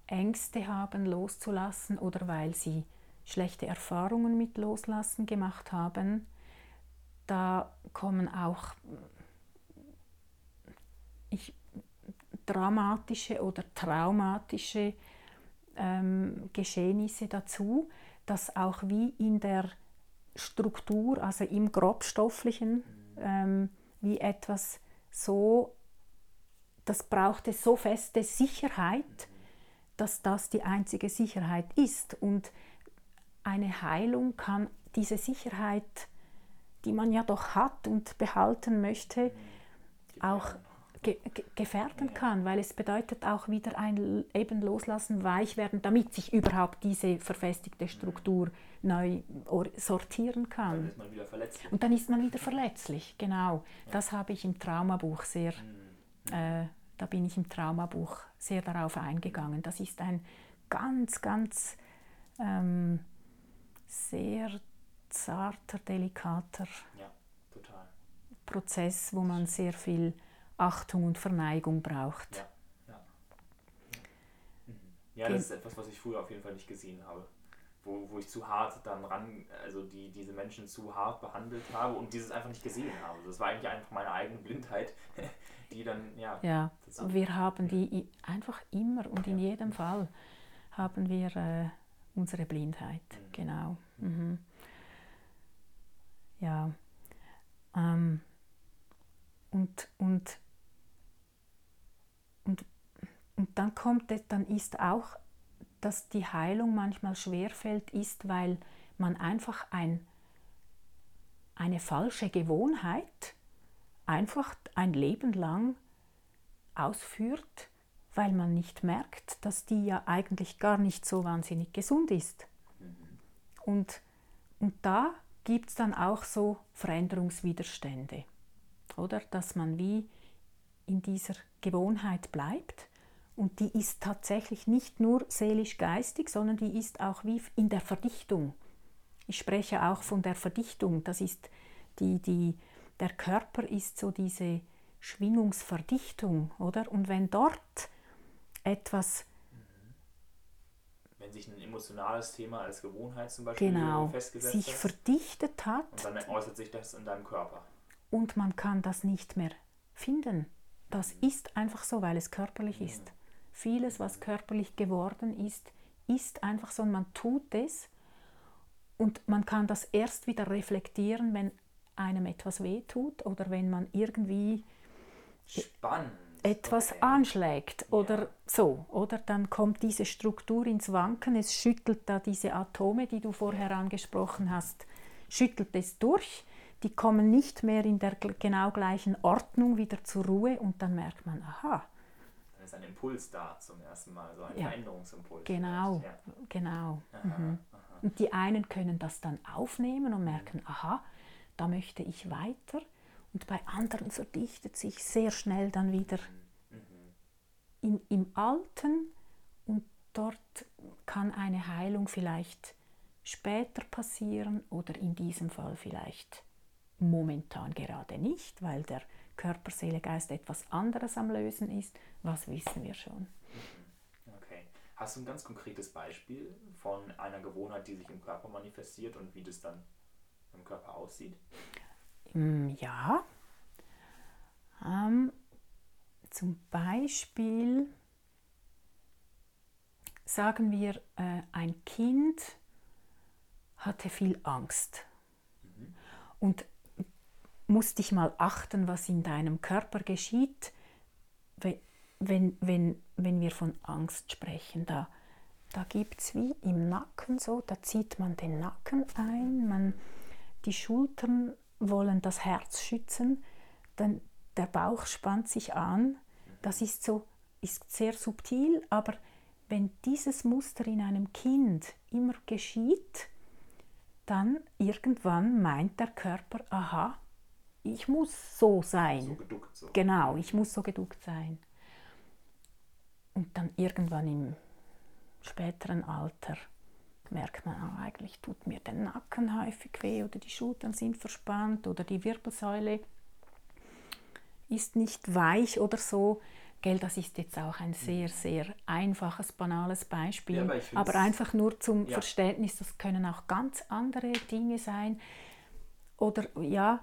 Ängste haben, loszulassen oder weil sie schlechte Erfahrungen mit Loslassen gemacht haben. Da kommen auch ich, dramatische oder traumatische ähm, Geschehnisse dazu, dass auch wie in der Struktur, also im grobstofflichen, ähm, wie etwas so, das brauchte so feste Sicherheit, dass das die einzige Sicherheit ist. Und eine Heilung kann diese Sicherheit, die man ja doch hat und behalten möchte, auch ge gefährden kann, weil es bedeutet auch wieder ein eben loslassen, weich werden, damit sich überhaupt diese verfestigte Struktur neu sortieren kann. Dann ist man wieder verletzlich. Und dann ist man wieder verletzlich, genau. Das habe ich im Traumabuch sehr, mhm. äh, da bin ich im Traumabuch sehr darauf eingegangen. Das ist ein ganz, ganz ähm, sehr zarter, delikater ja, Prozess, wo man sehr viel Achtung und Verneigung braucht. Ja, ja. Mhm. ja das ist etwas, was ich früher auf jeden Fall nicht gesehen habe. Wo, wo ich zu hart dann ran, also die, diese Menschen zu hart behandelt habe und dieses einfach nicht gesehen habe. Das war eigentlich einfach meine eigene Blindheit, die dann, ja. Ja, wir haben die einfach immer und in jedem Fall haben wir äh, unsere Blindheit, mhm. genau. Mhm. Ja. Ähm, und, und und, und dann kommt es, dann ist auch, dass die Heilung manchmal schwerfällt, ist, weil man einfach ein, eine falsche Gewohnheit einfach ein Leben lang ausführt, weil man nicht merkt, dass die ja eigentlich gar nicht so wahnsinnig gesund ist. Und, und da gibt es dann auch so Veränderungswiderstände, oder? Dass man wie in dieser Gewohnheit bleibt und die ist tatsächlich nicht nur seelisch-geistig, sondern die ist auch wie in der Verdichtung. Ich spreche auch von der Verdichtung. Das ist die, die, der Körper ist so diese Schwingungsverdichtung, oder? Und wenn dort etwas wenn sich ein emotionales Thema als Gewohnheit zum Beispiel genau, festgesetzt sich hat, verdichtet hat und dann äußert sich das in deinem Körper. Und man kann das nicht mehr finden. Das mhm. ist einfach so, weil es körperlich mhm. ist. Vieles, was körperlich geworden ist, ist einfach so und man tut es und man kann das erst wieder reflektieren, wenn einem etwas wehtut oder wenn man irgendwie Spannend. etwas okay. anschlägt oder ja. so. Oder dann kommt diese Struktur ins Wanken, es schüttelt da diese Atome, die du vorher angesprochen hast, schüttelt es durch. Die kommen nicht mehr in der genau gleichen Ordnung wieder zur Ruhe und dann merkt man, aha, ist ein Impuls da zum ersten Mal, so ein ja. Veränderungsimpuls. Genau, ja. genau. Aha, mhm. aha. Und die einen können das dann aufnehmen und merken, mhm. aha, da möchte ich weiter. Und bei anderen verdichtet sich sehr schnell dann wieder mhm. in, im Alten und dort kann eine Heilung vielleicht später passieren oder in diesem Fall vielleicht momentan gerade nicht, weil der Körper, Seele, Geist etwas anderes am Lösen ist, was wissen wir schon. Okay. Hast du ein ganz konkretes Beispiel von einer Gewohnheit, die sich im Körper manifestiert und wie das dann im Körper aussieht? Mm, ja. Ähm, zum Beispiel sagen wir, äh, ein Kind hatte viel Angst. Mhm. Und musst dich mal achten, was in deinem Körper geschieht, wenn, wenn, wenn wir von Angst sprechen. Da, da gibt es wie im Nacken so, da zieht man den Nacken ein, man, die Schultern wollen das Herz schützen, dann der Bauch spannt sich an. Das ist so, ist sehr subtil, aber wenn dieses Muster in einem Kind immer geschieht, dann irgendwann meint der Körper, aha, ich muss so sein. So geduckt so. Genau, ich muss so geduckt sein. Und dann irgendwann im späteren Alter merkt man, oh, eigentlich tut mir der Nacken häufig weh oder die Schultern sind verspannt oder die Wirbelsäule ist nicht weich oder so. Gell, das ist jetzt auch ein sehr, mhm. sehr einfaches, banales Beispiel. Ja, aber, aber, einfach nur zum ja. Verständnis, das können auch ganz andere Dinge sein. Oder ja,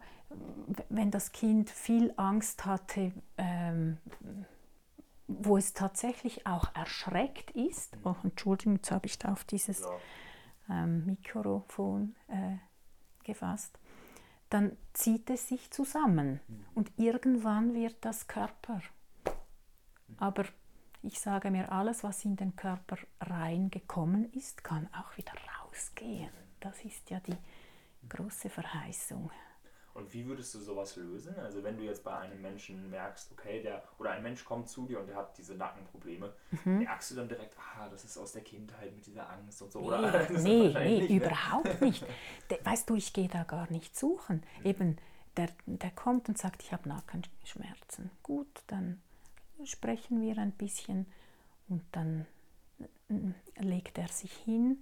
wenn das Kind viel Angst hatte, ähm, wo es tatsächlich auch erschreckt ist, oh, Entschuldigung, jetzt habe ich da auf dieses ähm, Mikrofon äh, gefasst, dann zieht es sich zusammen mhm. und irgendwann wird das Körper. Aber ich sage mir, alles, was in den Körper reingekommen ist, kann auch wieder rausgehen. Das ist ja die große Verheißung. Und wie würdest du sowas lösen? Also wenn du jetzt bei einem Menschen merkst, okay, der oder ein Mensch kommt zu dir und der hat diese Nackenprobleme, mhm. merkst du dann direkt, ah, das ist aus der Kindheit mit dieser Angst und so, oder? Nee, nee, nee überhaupt nicht. weißt du, ich gehe da gar nicht suchen. Mhm. Eben, der, der kommt und sagt, ich habe Nackenschmerzen. Gut, dann sprechen wir ein bisschen und dann mm, legt er sich hin.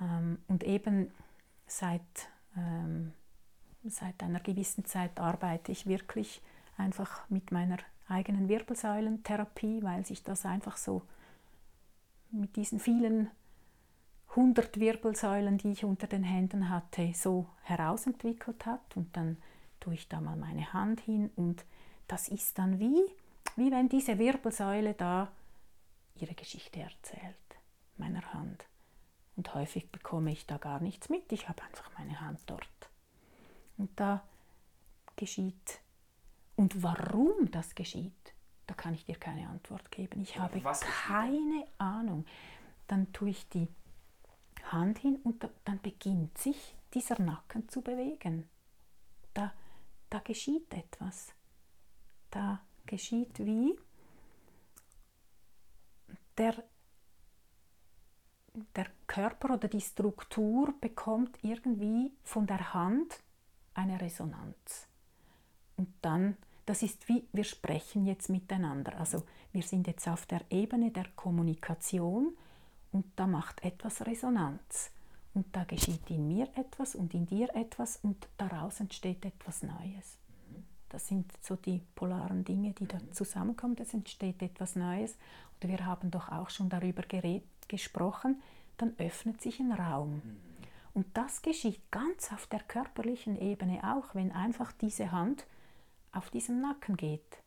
Ähm, und eben seit ähm, seit einer gewissen Zeit arbeite ich wirklich einfach mit meiner eigenen Wirbelsäulentherapie, weil sich das einfach so mit diesen vielen hundert Wirbelsäulen, die ich unter den Händen hatte, so herausentwickelt hat. Und dann tue ich da mal meine Hand hin und das ist dann wie, wie wenn diese Wirbelsäule da ihre Geschichte erzählt, meiner Hand. Und häufig bekomme ich da gar nichts mit, ich habe einfach meine Hand dort. Und da geschieht. Und warum das geschieht, da kann ich dir keine Antwort geben. Ich habe keine Ahnung. Dann tue ich die Hand hin und dann beginnt sich dieser Nacken zu bewegen. Da, da geschieht etwas. Da geschieht wie der, der Körper oder die Struktur bekommt irgendwie von der Hand eine Resonanz. Und dann, das ist wie, wir sprechen jetzt miteinander. Also wir sind jetzt auf der Ebene der Kommunikation und da macht etwas Resonanz. Und da geschieht in mir etwas und in dir etwas und daraus entsteht etwas Neues. Das sind so die polaren Dinge, die da zusammenkommen. Es entsteht etwas Neues. Und wir haben doch auch schon darüber geredet, gesprochen. Dann öffnet sich ein Raum. Und das geschieht ganz auf der körperlichen Ebene auch, wenn einfach diese Hand auf diesen Nacken geht.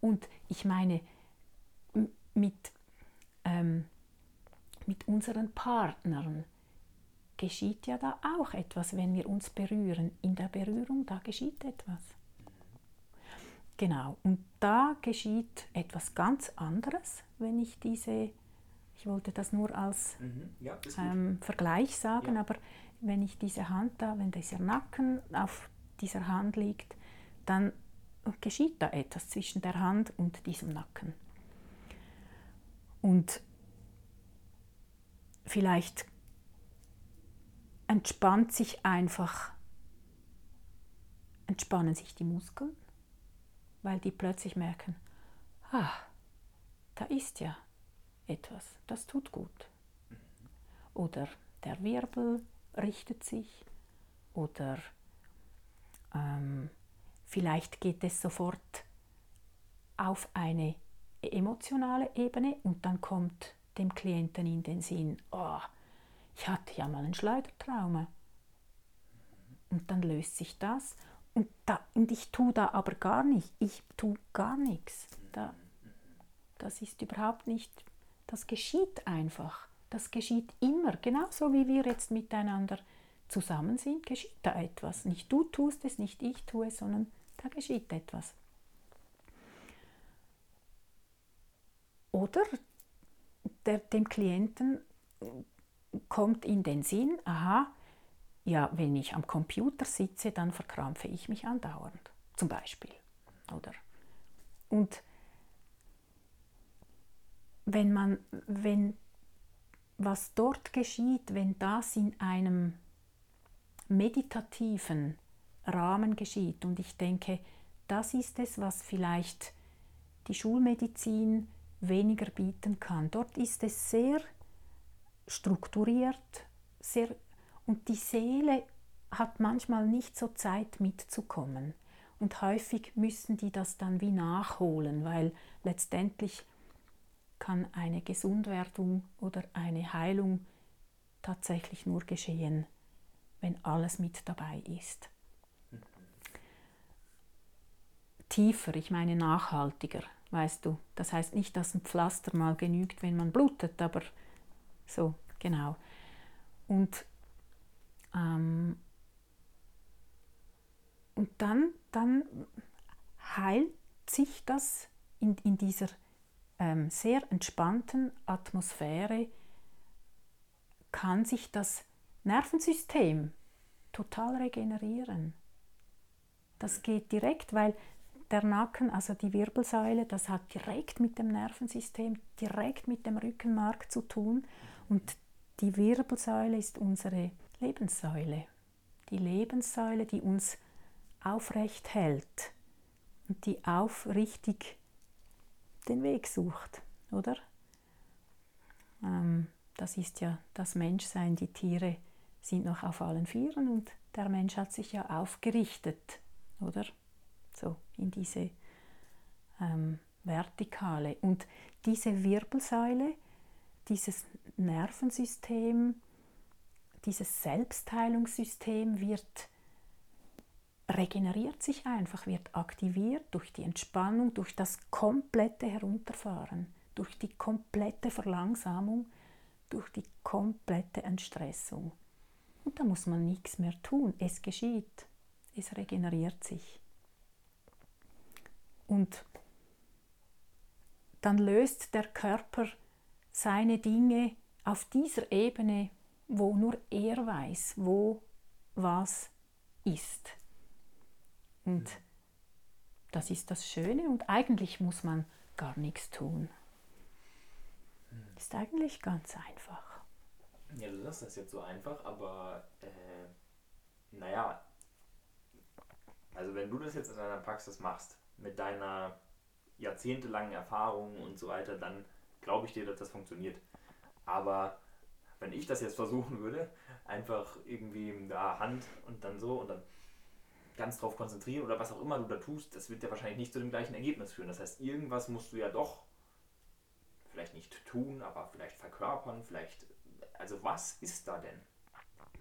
Und ich meine, mit, ähm, mit unseren Partnern geschieht ja da auch etwas, wenn wir uns berühren. In der Berührung, da geschieht etwas. Genau, und da geschieht etwas ganz anderes, wenn ich diese, ich wollte das nur als mhm. ja, ähm, Vergleich sagen, ja. aber wenn ich diese Hand da, wenn dieser Nacken auf dieser Hand liegt, dann geschieht da etwas zwischen der Hand und diesem Nacken. Und vielleicht entspannt sich einfach, entspannen sich die Muskeln weil die plötzlich merken, ah, da ist ja etwas, das tut gut. Oder der Wirbel richtet sich oder ähm, vielleicht geht es sofort auf eine emotionale Ebene und dann kommt dem Klienten in den Sinn, oh, ich hatte ja mal ein Schleudertrauma. Und dann löst sich das und, da, und ich tue da aber gar nicht. Ich tue gar nichts. Da, das ist überhaupt nicht, das geschieht einfach. Das geschieht immer. Genauso wie wir jetzt miteinander zusammen sind, geschieht da etwas. Nicht du tust es, nicht ich tue es, sondern da geschieht etwas. Oder der, dem Klienten kommt in den Sinn, aha, ja, wenn ich am Computer sitze, dann verkrampfe ich mich andauernd, zum Beispiel. Oder? Und wenn man, wenn was dort geschieht, wenn das in einem meditativen Rahmen geschieht, und ich denke, das ist es, was vielleicht die Schulmedizin weniger bieten kann. Dort ist es sehr strukturiert, sehr und die Seele hat manchmal nicht so Zeit mitzukommen. Und häufig müssen die das dann wie nachholen, weil letztendlich kann eine Gesundwerdung oder eine Heilung tatsächlich nur geschehen, wenn alles mit dabei ist. Tiefer, ich meine nachhaltiger, weißt du. Das heißt nicht, dass ein Pflaster mal genügt, wenn man blutet, aber so, genau. Und ähm, und dann, dann heilt sich das in, in dieser ähm, sehr entspannten Atmosphäre, kann sich das Nervensystem total regenerieren. Das geht direkt, weil der Nacken, also die Wirbelsäule, das hat direkt mit dem Nervensystem, direkt mit dem Rückenmark zu tun. Und die Wirbelsäule ist unsere Lebenssäule. Die Lebenssäule, die uns aufrecht hält und die aufrichtig den Weg sucht, oder? Ähm, das ist ja das Menschsein. Die Tiere sind noch auf allen Vieren und der Mensch hat sich ja aufgerichtet, oder? So in diese ähm, Vertikale. Und diese Wirbelsäule, dieses Nervensystem, dieses Selbstheilungssystem wird regeneriert sich einfach, wird aktiviert durch die Entspannung, durch das komplette Herunterfahren, durch die komplette Verlangsamung, durch die komplette Entstressung. Und da muss man nichts mehr tun. Es geschieht. Es regeneriert sich. Und dann löst der Körper seine Dinge auf dieser Ebene wo nur er weiß, wo was ist. Und das ist das Schöne und eigentlich muss man gar nichts tun. Ist eigentlich ganz einfach. Ja, du sagst das jetzt so einfach, aber äh, naja, also wenn du das jetzt in deiner Praxis machst, mit deiner jahrzehntelangen Erfahrung und so weiter, dann glaube ich dir, dass das funktioniert. Aber wenn ich das jetzt versuchen würde, einfach irgendwie da Hand und dann so und dann ganz drauf konzentrieren oder was auch immer du da tust, das wird ja wahrscheinlich nicht zu dem gleichen Ergebnis führen. Das heißt, irgendwas musst du ja doch vielleicht nicht tun, aber vielleicht verkörpern, vielleicht. Also was ist da denn?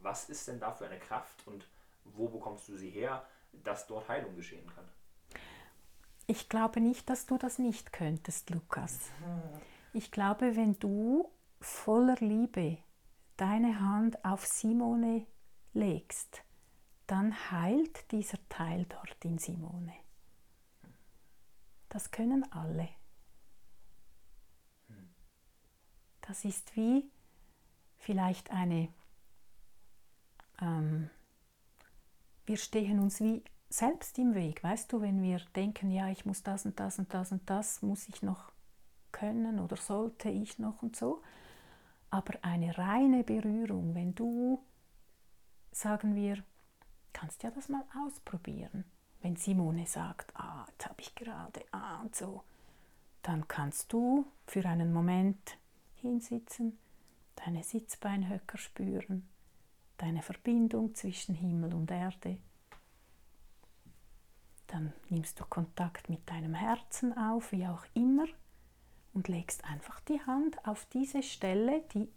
Was ist denn da für eine Kraft und wo bekommst du sie her, dass dort Heilung geschehen kann? Ich glaube nicht, dass du das nicht könntest, Lukas. Ich glaube, wenn du voller Liebe deine Hand auf Simone legst, dann heilt dieser Teil dort in Simone. Das können alle. Das ist wie vielleicht eine, ähm, wir stehen uns wie selbst im Weg, weißt du, wenn wir denken, ja, ich muss das und das und das und das, muss ich noch können oder sollte ich noch und so. Aber eine reine Berührung, wenn du, sagen wir, kannst ja das mal ausprobieren. Wenn Simone sagt, ah, jetzt habe ich gerade, ah und so, dann kannst du für einen Moment hinsitzen, deine Sitzbeinhöcker spüren, deine Verbindung zwischen Himmel und Erde. Dann nimmst du Kontakt mit deinem Herzen auf, wie auch immer, und legst einfach die Hand auf diese Stelle, die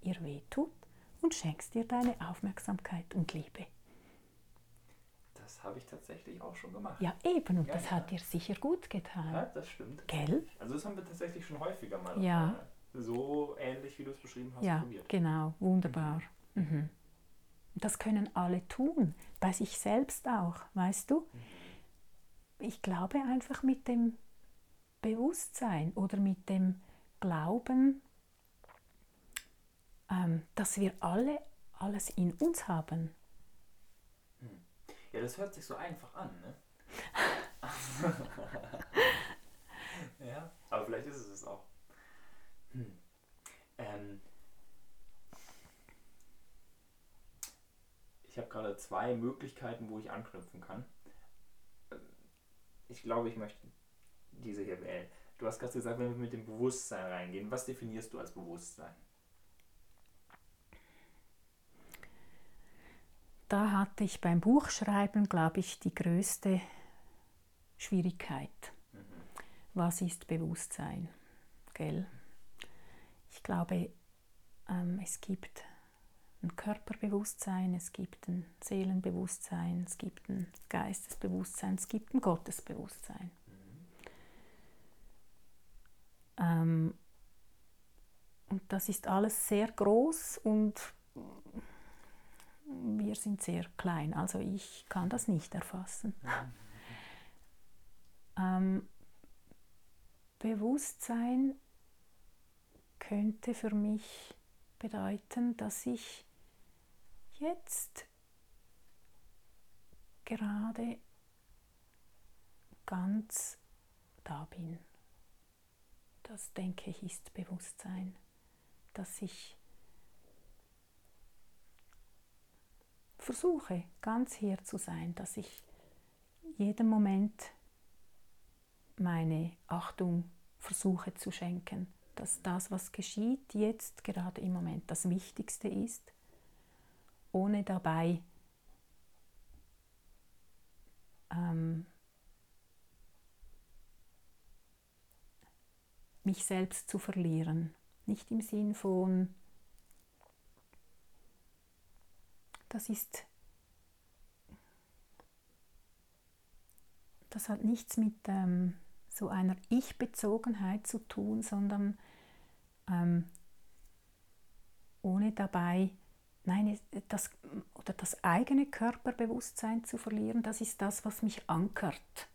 ihr weh tut, und schenkst dir deine Aufmerksamkeit und Liebe. Das habe ich tatsächlich auch schon gemacht. Ja, eben, und ja, das ja. hat dir sicher gut getan. Ja, das stimmt. Gell? Also das haben wir tatsächlich schon häufiger mal. Ja so ähnlich, wie du es beschrieben hast, ja, probiert. genau, wunderbar. Mhm. Mhm. Das können alle tun, bei sich selbst auch, weißt du? Mhm. Ich glaube einfach mit dem Bewusstsein oder mit dem Glauben, ähm, dass wir alle alles in uns haben. Ja, das hört sich so einfach an, ne? ja, aber vielleicht ist es es auch. Hm. Ähm, ich habe gerade zwei Möglichkeiten, wo ich anknüpfen kann. Ähm, ich glaube, ich möchte diese hier wählen. Du hast gerade gesagt, wenn wir mit dem Bewusstsein reingehen, was definierst du als Bewusstsein? Da hatte ich beim Buchschreiben, glaube ich, die größte Schwierigkeit. Mhm. Was ist Bewusstsein? Gell? Ich glaube, ähm, es gibt ein Körperbewusstsein, es gibt ein Seelenbewusstsein, es gibt ein Geistesbewusstsein, es gibt ein Gottesbewusstsein. Ähm, und das ist alles sehr groß und wir sind sehr klein, also ich kann das nicht erfassen. Ähm, Bewusstsein könnte für mich bedeuten, dass ich jetzt gerade ganz da bin. Das denke ich ist Bewusstsein, dass ich versuche, ganz hier zu sein, dass ich jeden Moment meine Achtung versuche zu schenken dass das, was geschieht, jetzt gerade im Moment das Wichtigste ist, ohne dabei ähm, mich selbst zu verlieren. Nicht im Sinn von, das ist, das hat nichts mit ähm, so einer Ich-Bezogenheit zu tun, sondern ähm, ohne dabei nein, das, oder das eigene Körperbewusstsein zu verlieren, das ist das, was mich ankert.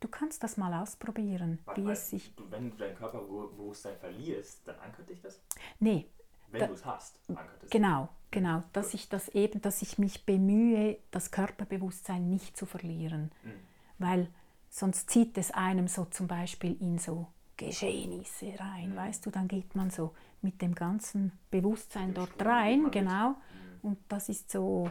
Du kannst das mal ausprobieren, Warte, wie weil es sich. du, wenn du dein Körperbewusstsein verlierst, dann ankert dich das? Nee, Wenn Da- du es hast, es. genau, genau. Dass ich das eben, dass ich mich bemühe, das Körperbewusstsein nicht zu verlieren. Mhm. Weil sonst zieht es einem so zum Beispiel in so Geschehnisse rein, Mhm. weißt du, dann geht man so mit dem ganzen Bewusstsein Mit dort Strom rein, mit. genau. Mhm. Und das ist so,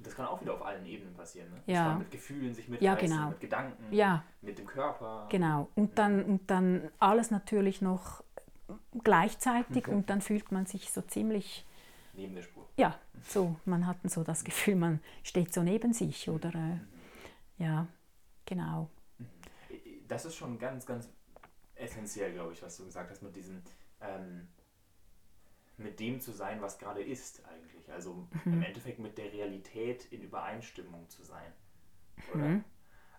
Das kann auch wieder auf allen Ebenen passieren. Ne? Ja. Mit Gefühlen sich Ja, mitreißen, genau. mit Gedanken, ja, mit dem Körper. genau. Und dann, und dann alles natürlich noch gleichzeitig Mhm. und dann fühlt man sich so ziemlich Neben der Spur. ja, so, man hat so das Gefühl, man steht so neben sich oder äh, ja, genau. Das ist schon ganz, ganz essentiell, glaube ich, was du gesagt hast, mit diesem, ähm, mit dem zu sein, was gerade ist eigentlich. Also Mhm. im Endeffekt mit der Realität in Übereinstimmung zu sein. Oder? Mhm.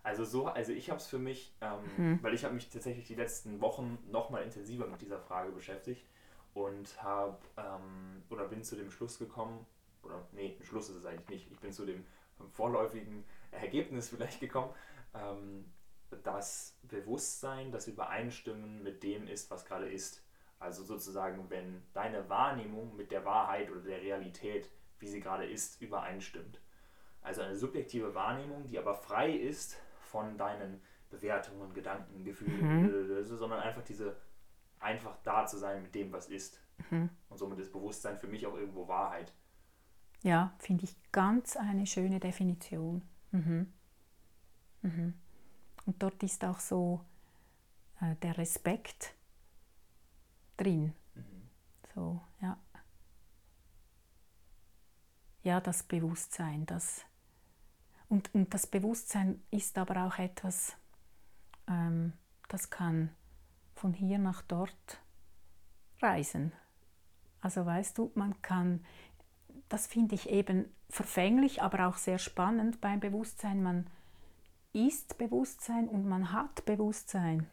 Also so, also ich habe es für mich, ähm, weil ich habe mich tatsächlich die letzten Wochen nochmal intensiver mit dieser Frage beschäftigt und habe ähm, oder bin zu dem Schluss gekommen, oder nee, ein Schluss ist es eigentlich nicht, ich bin zu dem vorläufigen Ergebnis vielleicht gekommen, ähm, dass Bewusstsein das Übereinstimmen mit dem ist, was gerade ist. Also sozusagen, wenn deine Wahrnehmung mit der Wahrheit oder der Realität, wie sie gerade ist, übereinstimmt. Also eine subjektive Wahrnehmung, die aber frei ist von deinen Bewertungen, Gedanken, Gefühlen, blablabla, sondern einfach diese einfach da zu sein mit dem, was ist. Und somit ist Bewusstsein für mich auch irgendwo Wahrheit. Ja, finde ich ganz eine schöne Definition. Mhm. Mhm. Und dort ist auch so äh, der Respekt drin. So, ja. Ja, das Bewusstsein, das. Und, und das Bewusstsein ist aber auch etwas, ähm, das kann von hier nach dort reisen. Also weißt du, man kann, das finde ich eben verfänglich, aber auch sehr spannend beim Bewusstsein. Man ist Bewusstsein und man hat Bewusstsein.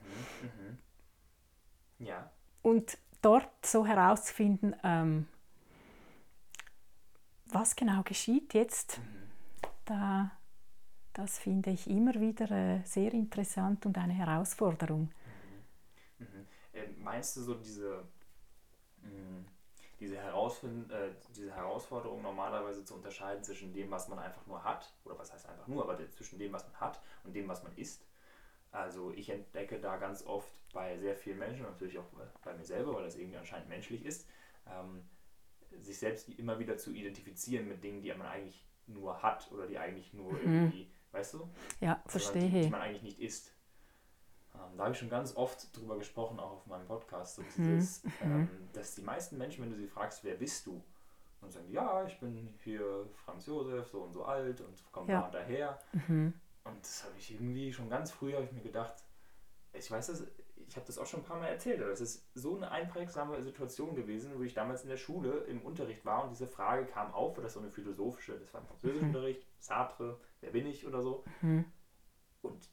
Ja. Und dort so herauszufinden, ähm, was genau geschieht jetzt, da, das finde ich immer wieder äh, sehr interessant und eine Herausforderung. Äh, meinst du so diese, mh, diese, Herausfind äh, diese Herausforderung normalerweise zu unterscheiden zwischen dem, was man einfach nur hat, oder was heißt einfach nur, aber zwischen dem, was man hat und dem, was man ist? Also ich entdecke da ganz oft bei sehr vielen Menschen, natürlich auch bei mir selber, weil das irgendwie anscheinend menschlich ist, ähm, sich selbst immer wieder zu identifizieren mit Dingen, die man eigentlich nur hat oder die eigentlich nur irgendwie, weißt du? Ja, sondern Die, die verstehe. man eigentlich nicht ist. Ähm, da habe ich schon ganz oft drüber gesprochen, auch auf meinem Podcast, so Mhm, dieses, ähm, dass die meisten Menschen, wenn du sie fragst, wer bist du? Und sagen, ja, ich bin hier Franz Josef, so und so alt und komme Ja. da und daher. Mhm. Und das habe ich irgendwie schon ganz früh, habe ich mir gedacht, ich weiß das, ich habe das auch schon ein paar Mal erzählt, aber es ist so eine einprägsame Situation gewesen, wo ich damals in der Schule im Unterricht war und diese Frage kam auf, das ist so eine philosophische, das war im Französischunterricht, Sartre, wer bin ich oder so. Und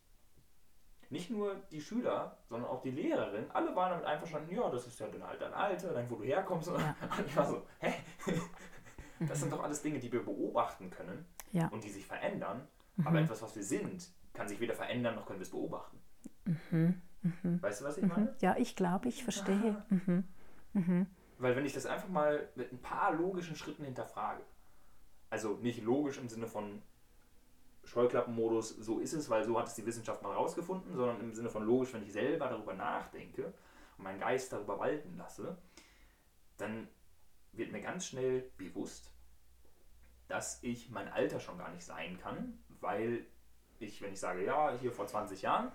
nicht nur die Schüler, sondern auch die Lehrerin, alle waren damit einverstanden, ja, das ist ja dann halt dein Alter, dann wo du herkommst. Und ich war so, hä? Das sind doch alles Dinge, die wir beobachten können Ja. und die sich verändern. Aber etwas, was wir sind, kann sich weder verändern, noch können wir es beobachten. Weißt du, was ich meine? ja, ich glaube, ich verstehe. Mhm. Weil wenn ich das einfach mal mit ein paar logischen Schritten hinterfrage, also nicht logisch im Sinne von Scheuklappenmodus, so ist es, weil so hat es die Wissenschaft mal rausgefunden, sondern im Sinne von logisch, wenn ich selber darüber nachdenke und meinen Geist darüber walten lasse, dann wird mir ganz schnell bewusst, dass ich mein Alter schon gar nicht sein kann, weil ich, wenn ich sage, ja, hier vor 20 Jahren,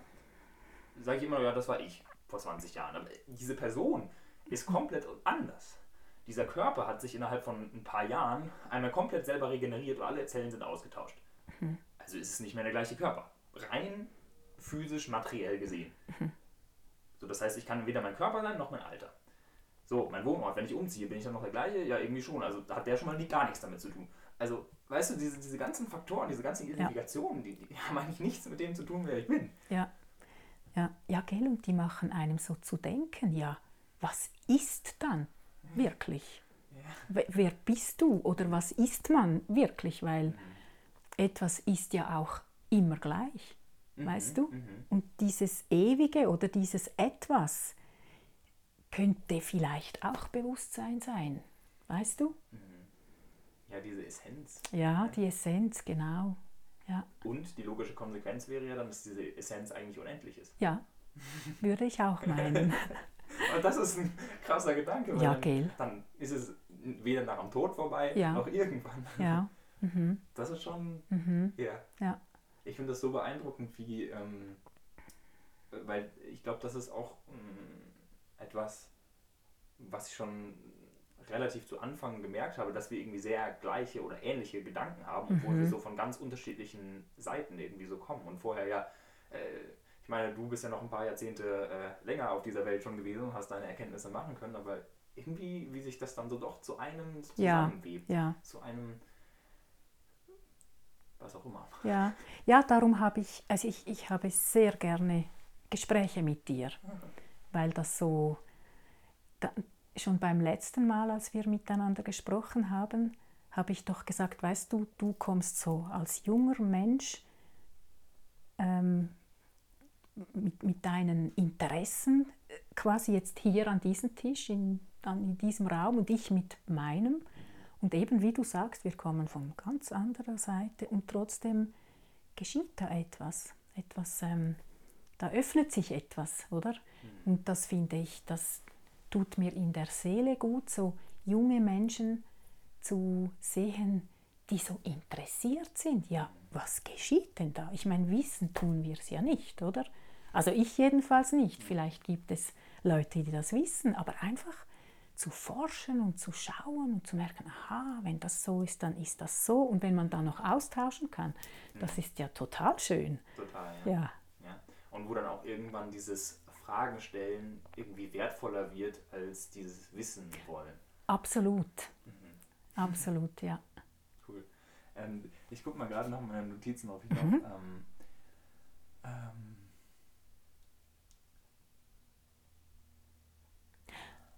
sage ich immer, ja, das war ich vor 20 Jahren. Aber diese Person ist komplett anders. Dieser Körper hat sich innerhalb von ein paar Jahren einmal komplett selber regeneriert und alle Zellen sind ausgetauscht. Also ist es nicht mehr der gleiche Körper. Rein physisch, materiell gesehen. So, das heißt, ich kann weder mein Körper sein, noch mein Alter. So, mein Wohnort, wenn ich umziehe, bin ich dann noch der gleiche? Ja, irgendwie schon. Also hat der schon mal nie, gar nichts damit zu tun. Also, weißt du, diese, diese ganzen Faktoren, diese ganzen Identifikationen, die, die haben eigentlich nichts mit dem zu tun, wer ich bin. Ja. Ja, ja, gell, und die machen einem so zu denken, ja, was ist dann wirklich? Wer, wer bist du oder was ist man wirklich? Weil etwas ist ja auch immer gleich. mhm. weißt du? Mhm. Und dieses Ewige oder dieses Etwas könnte vielleicht auch Bewusstsein sein, weißt du? Mhm. Ja, diese Essenz. Ja, die Essenz, genau. Ja. Und die logische Konsequenz wäre ja dann, dass diese Essenz eigentlich unendlich ist. Ja, würde ich auch meinen. Und das ist ein krasser Gedanke. ja, dann, gell. Dann ist es weder nach dem Tod vorbei, ja. noch irgendwann. Ja. Mhm. Das ist schon, mhm. ja. ja. Ich finde das so beeindruckend, wie, ähm, weil ich glaube, das ist auch ähm, etwas, was ich schon relativ zu Anfang gemerkt habe, dass wir irgendwie sehr gleiche oder ähnliche Gedanken haben, obwohl mhm. wir so von ganz unterschiedlichen Seiten irgendwie so kommen. Und vorher ja, äh, ich meine, du bist ja noch ein paar Jahrzehnte äh, länger auf dieser Welt schon gewesen und hast deine Erkenntnisse machen können, aber irgendwie, wie sich das dann so doch zu einem zusammenwebt, ja, ja. zu einem was auch immer. Ja, ja darum habe ich, also ich, ich habe sehr gerne Gespräche mit dir, mhm. weil das so, da, schon beim letzten Mal, als wir miteinander gesprochen haben, habe ich doch gesagt, weißt du, du kommst so als junger Mensch ähm, mit, mit deinen Interessen äh, quasi jetzt hier an diesen Tisch, in, in diesem Raum und ich mit meinem. Und eben wie du sagst, wir kommen von ganz anderer Seite und trotzdem geschieht da etwas. etwas ähm, da öffnet sich etwas, oder? Mhm. Und das finde ich, das, tut mir in der Seele gut, so junge Menschen zu sehen, die so interessiert sind. Ja, was geschieht denn da? Ich meine, wissen tun wir es ja nicht, oder? Also ich jedenfalls nicht. Vielleicht gibt es Leute, die das wissen, aber einfach zu forschen und zu schauen und zu merken, aha, wenn das so ist, dann ist das so. Und wenn man dann noch austauschen kann, das ist ja total schön. Total, ja. ja. ja. Und wo dann auch irgendwann dieses Fragen stellen irgendwie wertvoller wird als dieses Wissen wollen. Absolut. Mhm. Absolut, ja. Cool. Ähm, ich gucke mal gerade noch meine Notizen, ob ich noch. Mhm. Ähm, ähm,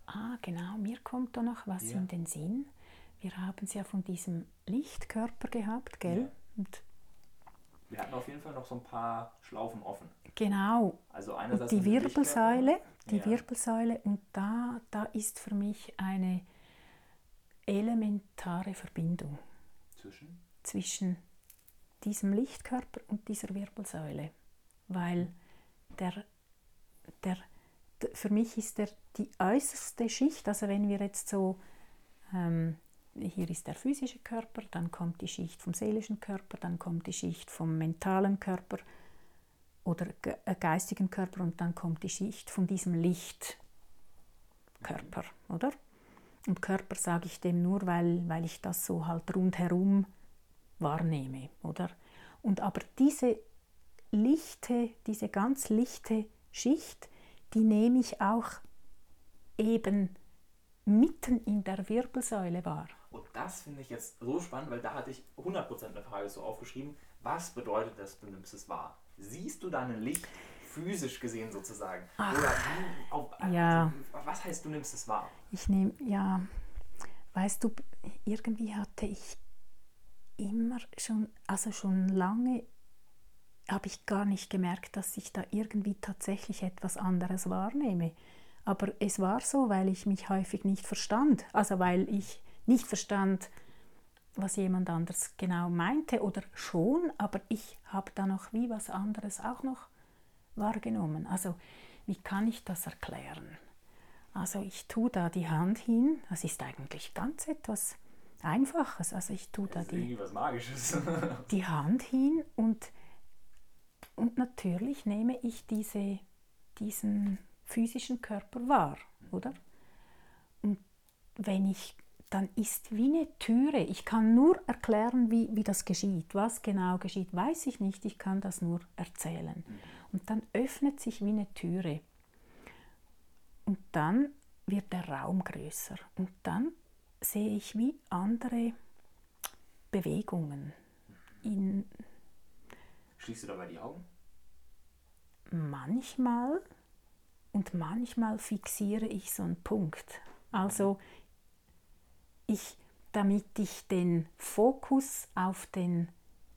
ah, genau, mir kommt da noch was ja. in den Sinn. Wir haben es ja von diesem Lichtkörper gehabt, gell? Ja. Und wir hatten auf jeden Fall noch so ein paar Schlaufen offen. Genau. Also einerseits die Wirbelsäule, die ja. Wirbelsäule und da, da ist für mich eine elementare Verbindung zwischen, zwischen diesem Lichtkörper und dieser Wirbelsäule, weil der, der, für mich ist der die äußerste Schicht, also wenn wir jetzt so ähm, hier ist der physische Körper, dann kommt die Schicht vom seelischen Körper, dann kommt die Schicht vom mentalen Körper oder äh, geistigen Körper und dann kommt die Schicht von diesem Lichtkörper, oder? Und Körper sage ich dem nur, weil, weil ich das so halt rundherum wahrnehme, oder? Und aber diese lichte, diese ganz lichte Schicht, die nehme ich auch eben mitten in der Wirbelsäule wahr. Und das finde ich jetzt so spannend, weil da hatte ich 100% eine Frage so aufgeschrieben. Was bedeutet das, du nimmst es wahr? Siehst du dein Licht physisch gesehen sozusagen? Ach, Oder auf, ja. Also, was heißt, du nimmst es wahr? Ich nehme, ja, weißt du, irgendwie hatte ich immer schon, also schon lange habe ich gar nicht gemerkt, dass ich da irgendwie tatsächlich etwas anderes wahrnehme. Aber es war so, weil ich mich häufig nicht verstand. Also weil ich nicht verstand, was jemand anders genau meinte oder schon, aber ich habe da noch wie was anderes auch noch wahrgenommen. Also wie kann ich das erklären? Also ich tue da die Hand hin, das ist eigentlich ganz etwas Einfaches. Also ich tue da die, die Hand hin und, und natürlich nehme ich diese, diesen physischen Körper wahr, oder? Und wenn ich dann ist wie eine Türe. Ich kann nur erklären, wie, wie das geschieht. Was genau geschieht, weiß ich nicht. Ich kann das nur erzählen. Mhm. Und dann öffnet sich wie eine Türe. Und dann wird der Raum größer. Und dann sehe ich wie andere Bewegungen. In Schließt du dabei die Augen? Manchmal. Und manchmal fixiere ich so einen Punkt. Also ich, damit ich den Fokus auf den,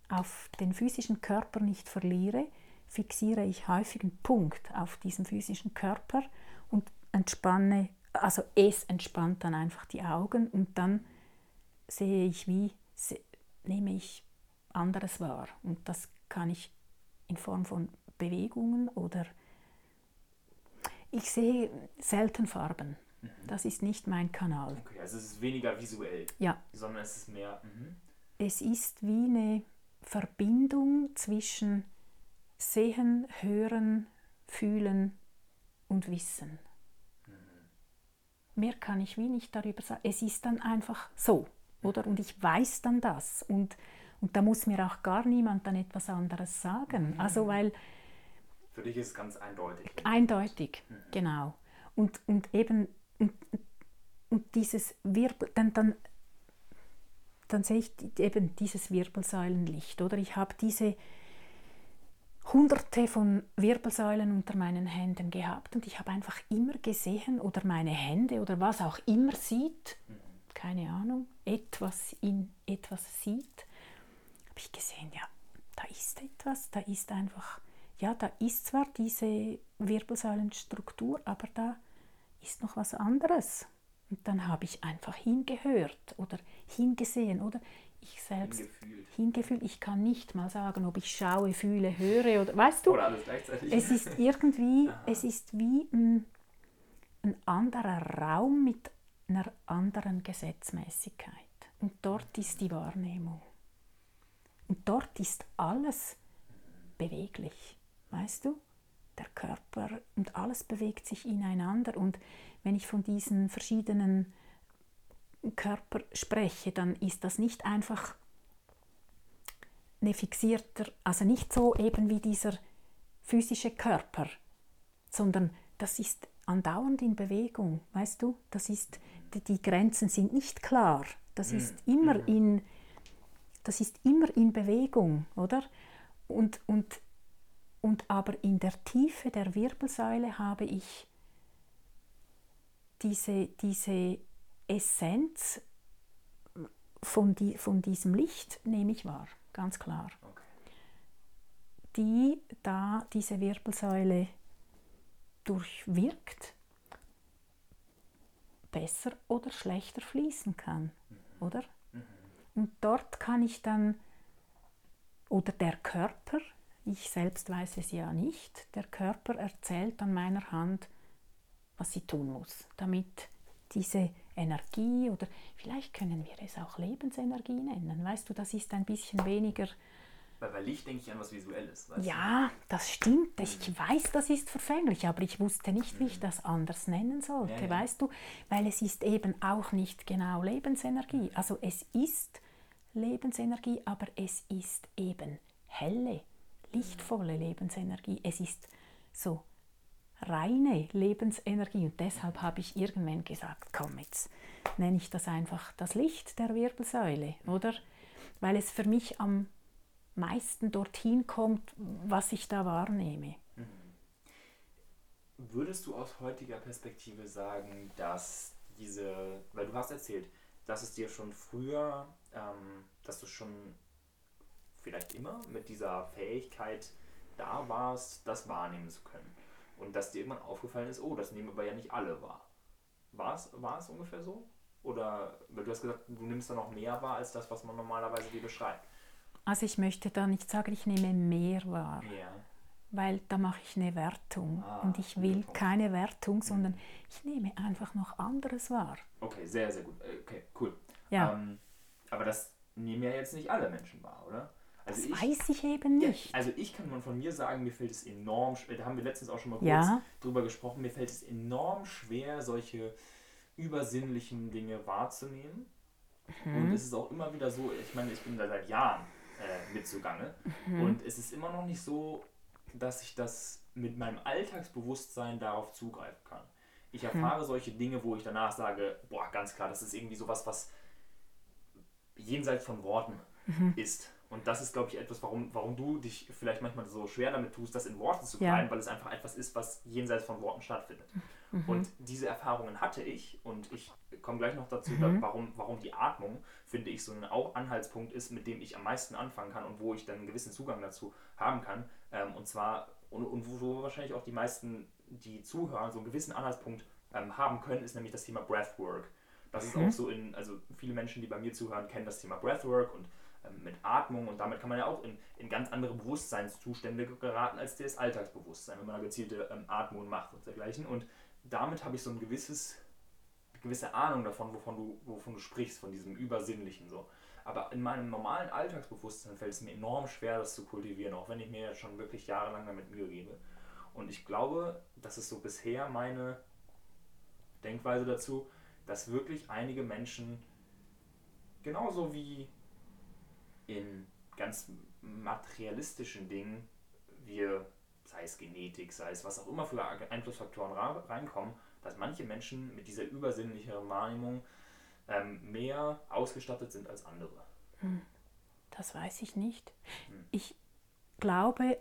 auf den physischen Körper nicht verliere, fixiere ich häufig einen Punkt auf diesem physischen Körper und entspanne, also es entspannt dann einfach die Augen und dann sehe ich wie, nehme ich anderes wahr. Und das kann ich in Form von Bewegungen oder ich sehe selten Farben. Mhm. Das ist nicht mein Kanal. Okay, also es ist weniger visuell, ja. sondern es ist mehr. Mhm. Es ist wie eine Verbindung zwischen Sehen, Hören, Fühlen und Wissen. Mhm. Mehr kann ich wie nicht darüber sagen. Es ist dann einfach so, oder? Und ich weiß dann das. Und, und da muss mir auch gar niemand dann etwas anderes sagen. Mhm. Also weil... Für dich ist es ganz eindeutig. Eindeutig, mhm. genau. Und, und eben und, und dieses Wirbel, dann, dann, dann sehe ich eben dieses Wirbelsäulenlicht, oder? Ich habe diese hunderte von Wirbelsäulen unter meinen Händen gehabt und ich habe einfach immer gesehen oder meine Hände oder was auch immer sieht, keine Ahnung, etwas in etwas sieht, habe ich gesehen, ja, da ist etwas, da ist einfach, ja, da ist zwar diese Wirbelsäulenstruktur, aber da ist noch was anderes. Und dann habe ich einfach hingehört oder hingesehen oder ich selbst hingefühlt. hingefühlt. Ich kann nicht mal sagen, ob ich schaue, fühle, höre oder weißt du? Oder alles gleichzeitig. Es ist irgendwie, es ist wie ein, ein anderer Raum mit einer anderen Gesetzmäßigkeit. Und dort ist die Wahrnehmung. Und dort ist alles beweglich, weißt du? Der Körper und alles bewegt sich ineinander. Und wenn ich von diesen verschiedenen Körper spreche, dann ist das nicht einfach eine fixierter, also nicht so eben wie dieser physische Körper, sondern das ist andauernd in Bewegung, weißt du? Das ist, die Grenzen sind nicht klar. Das mhm. ist immer mhm. in, das ist immer in Bewegung, oder? Und, und und aber in der Tiefe der Wirbelsäule habe ich diese, diese Essenz von, die, von diesem Licht, nehme ich wahr, ganz klar. Okay. Die da diese Wirbelsäule durchwirkt, besser oder schlechter fließen kann, mhm. oder? Mhm. Und dort kann ich dann, oder der Körper, ich selbst weiß es ja nicht. Der Körper erzählt an meiner Hand, was sie tun muss, damit diese Energie oder vielleicht können wir es auch Lebensenergie nennen. Weißt du, das ist ein bisschen weniger. Weil bei Licht denke ich an was Visuelles. ja, du? das stimmt. Mhm. Ich weiß, das ist verfänglich, aber ich wusste nicht, wie ich mhm. das anders nennen sollte, ja, ja. weißt du? Weil es ist eben auch nicht genau Lebensenergie. Mhm. Also es ist Lebensenergie, aber es ist eben helle lichtvolle Lebensenergie. Es ist so reine Lebensenergie und deshalb habe ich irgendwann gesagt, komm jetzt nenne ich das einfach das Licht der Wirbelsäule, oder? Weil es für mich am meisten dorthin kommt, was ich da wahrnehme. Mhm. Würdest du aus heutiger Perspektive sagen, dass diese, weil du hast erzählt, dass es dir schon früher, ähm, dass du schon vielleicht immer mit dieser Fähigkeit da warst, das wahrnehmen zu können. Und dass dir irgendwann aufgefallen ist, oh, das nehmen aber ja nicht alle wahr. War es, war es ungefähr so? Oder weil du hast gesagt, du nimmst da noch mehr wahr als das, was man normalerweise dir beschreibt? Also ich möchte da nicht sagen, ich nehme mehr wahr. Mehr. Weil da mache ich eine Wertung. Ah, und ich will keine Wertung, mhm. sondern ich nehme einfach noch anderes wahr. Okay, sehr, sehr gut. Äh, okay, cool. Ja. Ähm, aber das nehmen ja jetzt nicht alle Menschen wahr, oder? Also das ich, weiß ich eben nicht. Ja, also ich kann von mir sagen, mir fällt es enorm schwer, da haben wir letztens auch schon mal kurz ja. drüber gesprochen, mir fällt es enorm schwer, solche übersinnlichen Dinge wahrzunehmen. Mhm. Und es ist auch immer wieder so, ich meine, ich bin da seit Jahren äh, mit zugange. Mhm. Und es ist immer noch nicht so, dass ich das mit meinem Alltagsbewusstsein darauf zugreifen kann. Ich mhm. erfahre mhm. solche Dinge, wo ich danach sage, boah, ganz klar, das ist irgendwie sowas, was jenseits von Worten mhm. ist. Und das ist, glaube ich, etwas, warum, warum du dich vielleicht manchmal so schwer damit tust, das in Worte zu kleiden, ja. weil es einfach etwas ist, was jenseits von Worten stattfindet. Mhm. Und diese Erfahrungen hatte ich und ich kommen gleich noch dazu, mhm. warum, warum die Atmung, finde ich, so ein auch Anhaltspunkt ist, mit dem ich am meisten anfangen kann und wo ich dann einen gewissen Zugang dazu haben kann. Ähm, und zwar, und, und wo wahrscheinlich auch die meisten, die zuhören, so einen gewissen Anhaltspunkt ähm, haben können, ist nämlich das Thema Breathwork. Das ist mhm. auch so in, also viele Menschen, die bei mir zuhören, kennen das Thema Breathwork und mit Atmung und damit kann man ja auch in, in ganz andere Bewusstseinszustände geraten als das Alltagsbewusstsein, wenn man da gezielte ähm, Atmung macht und dergleichen. Und damit habe ich so ein gewisses, gewisse Ahnung davon, wovon du, wovon du sprichst, von diesem Übersinnlichen so. Aber in meinem normalen Alltagsbewusstsein fällt es mir enorm schwer, das zu kultivieren, auch wenn ich mir jetzt schon wirklich jahrelang damit Mühe gebe. Und ich glaube, das ist so bisher meine Denkweise dazu, dass wirklich einige Menschen genauso wie in ganz materialistischen Dingen wir, sei es Genetik, sei es was auch immer für Einflussfaktoren reinkommen, dass manche Menschen mit dieser übersinnlichen Wahrnehmung ähm, mehr ausgestattet sind als andere. Hm. Das weiß ich nicht. Hm. Ich glaube.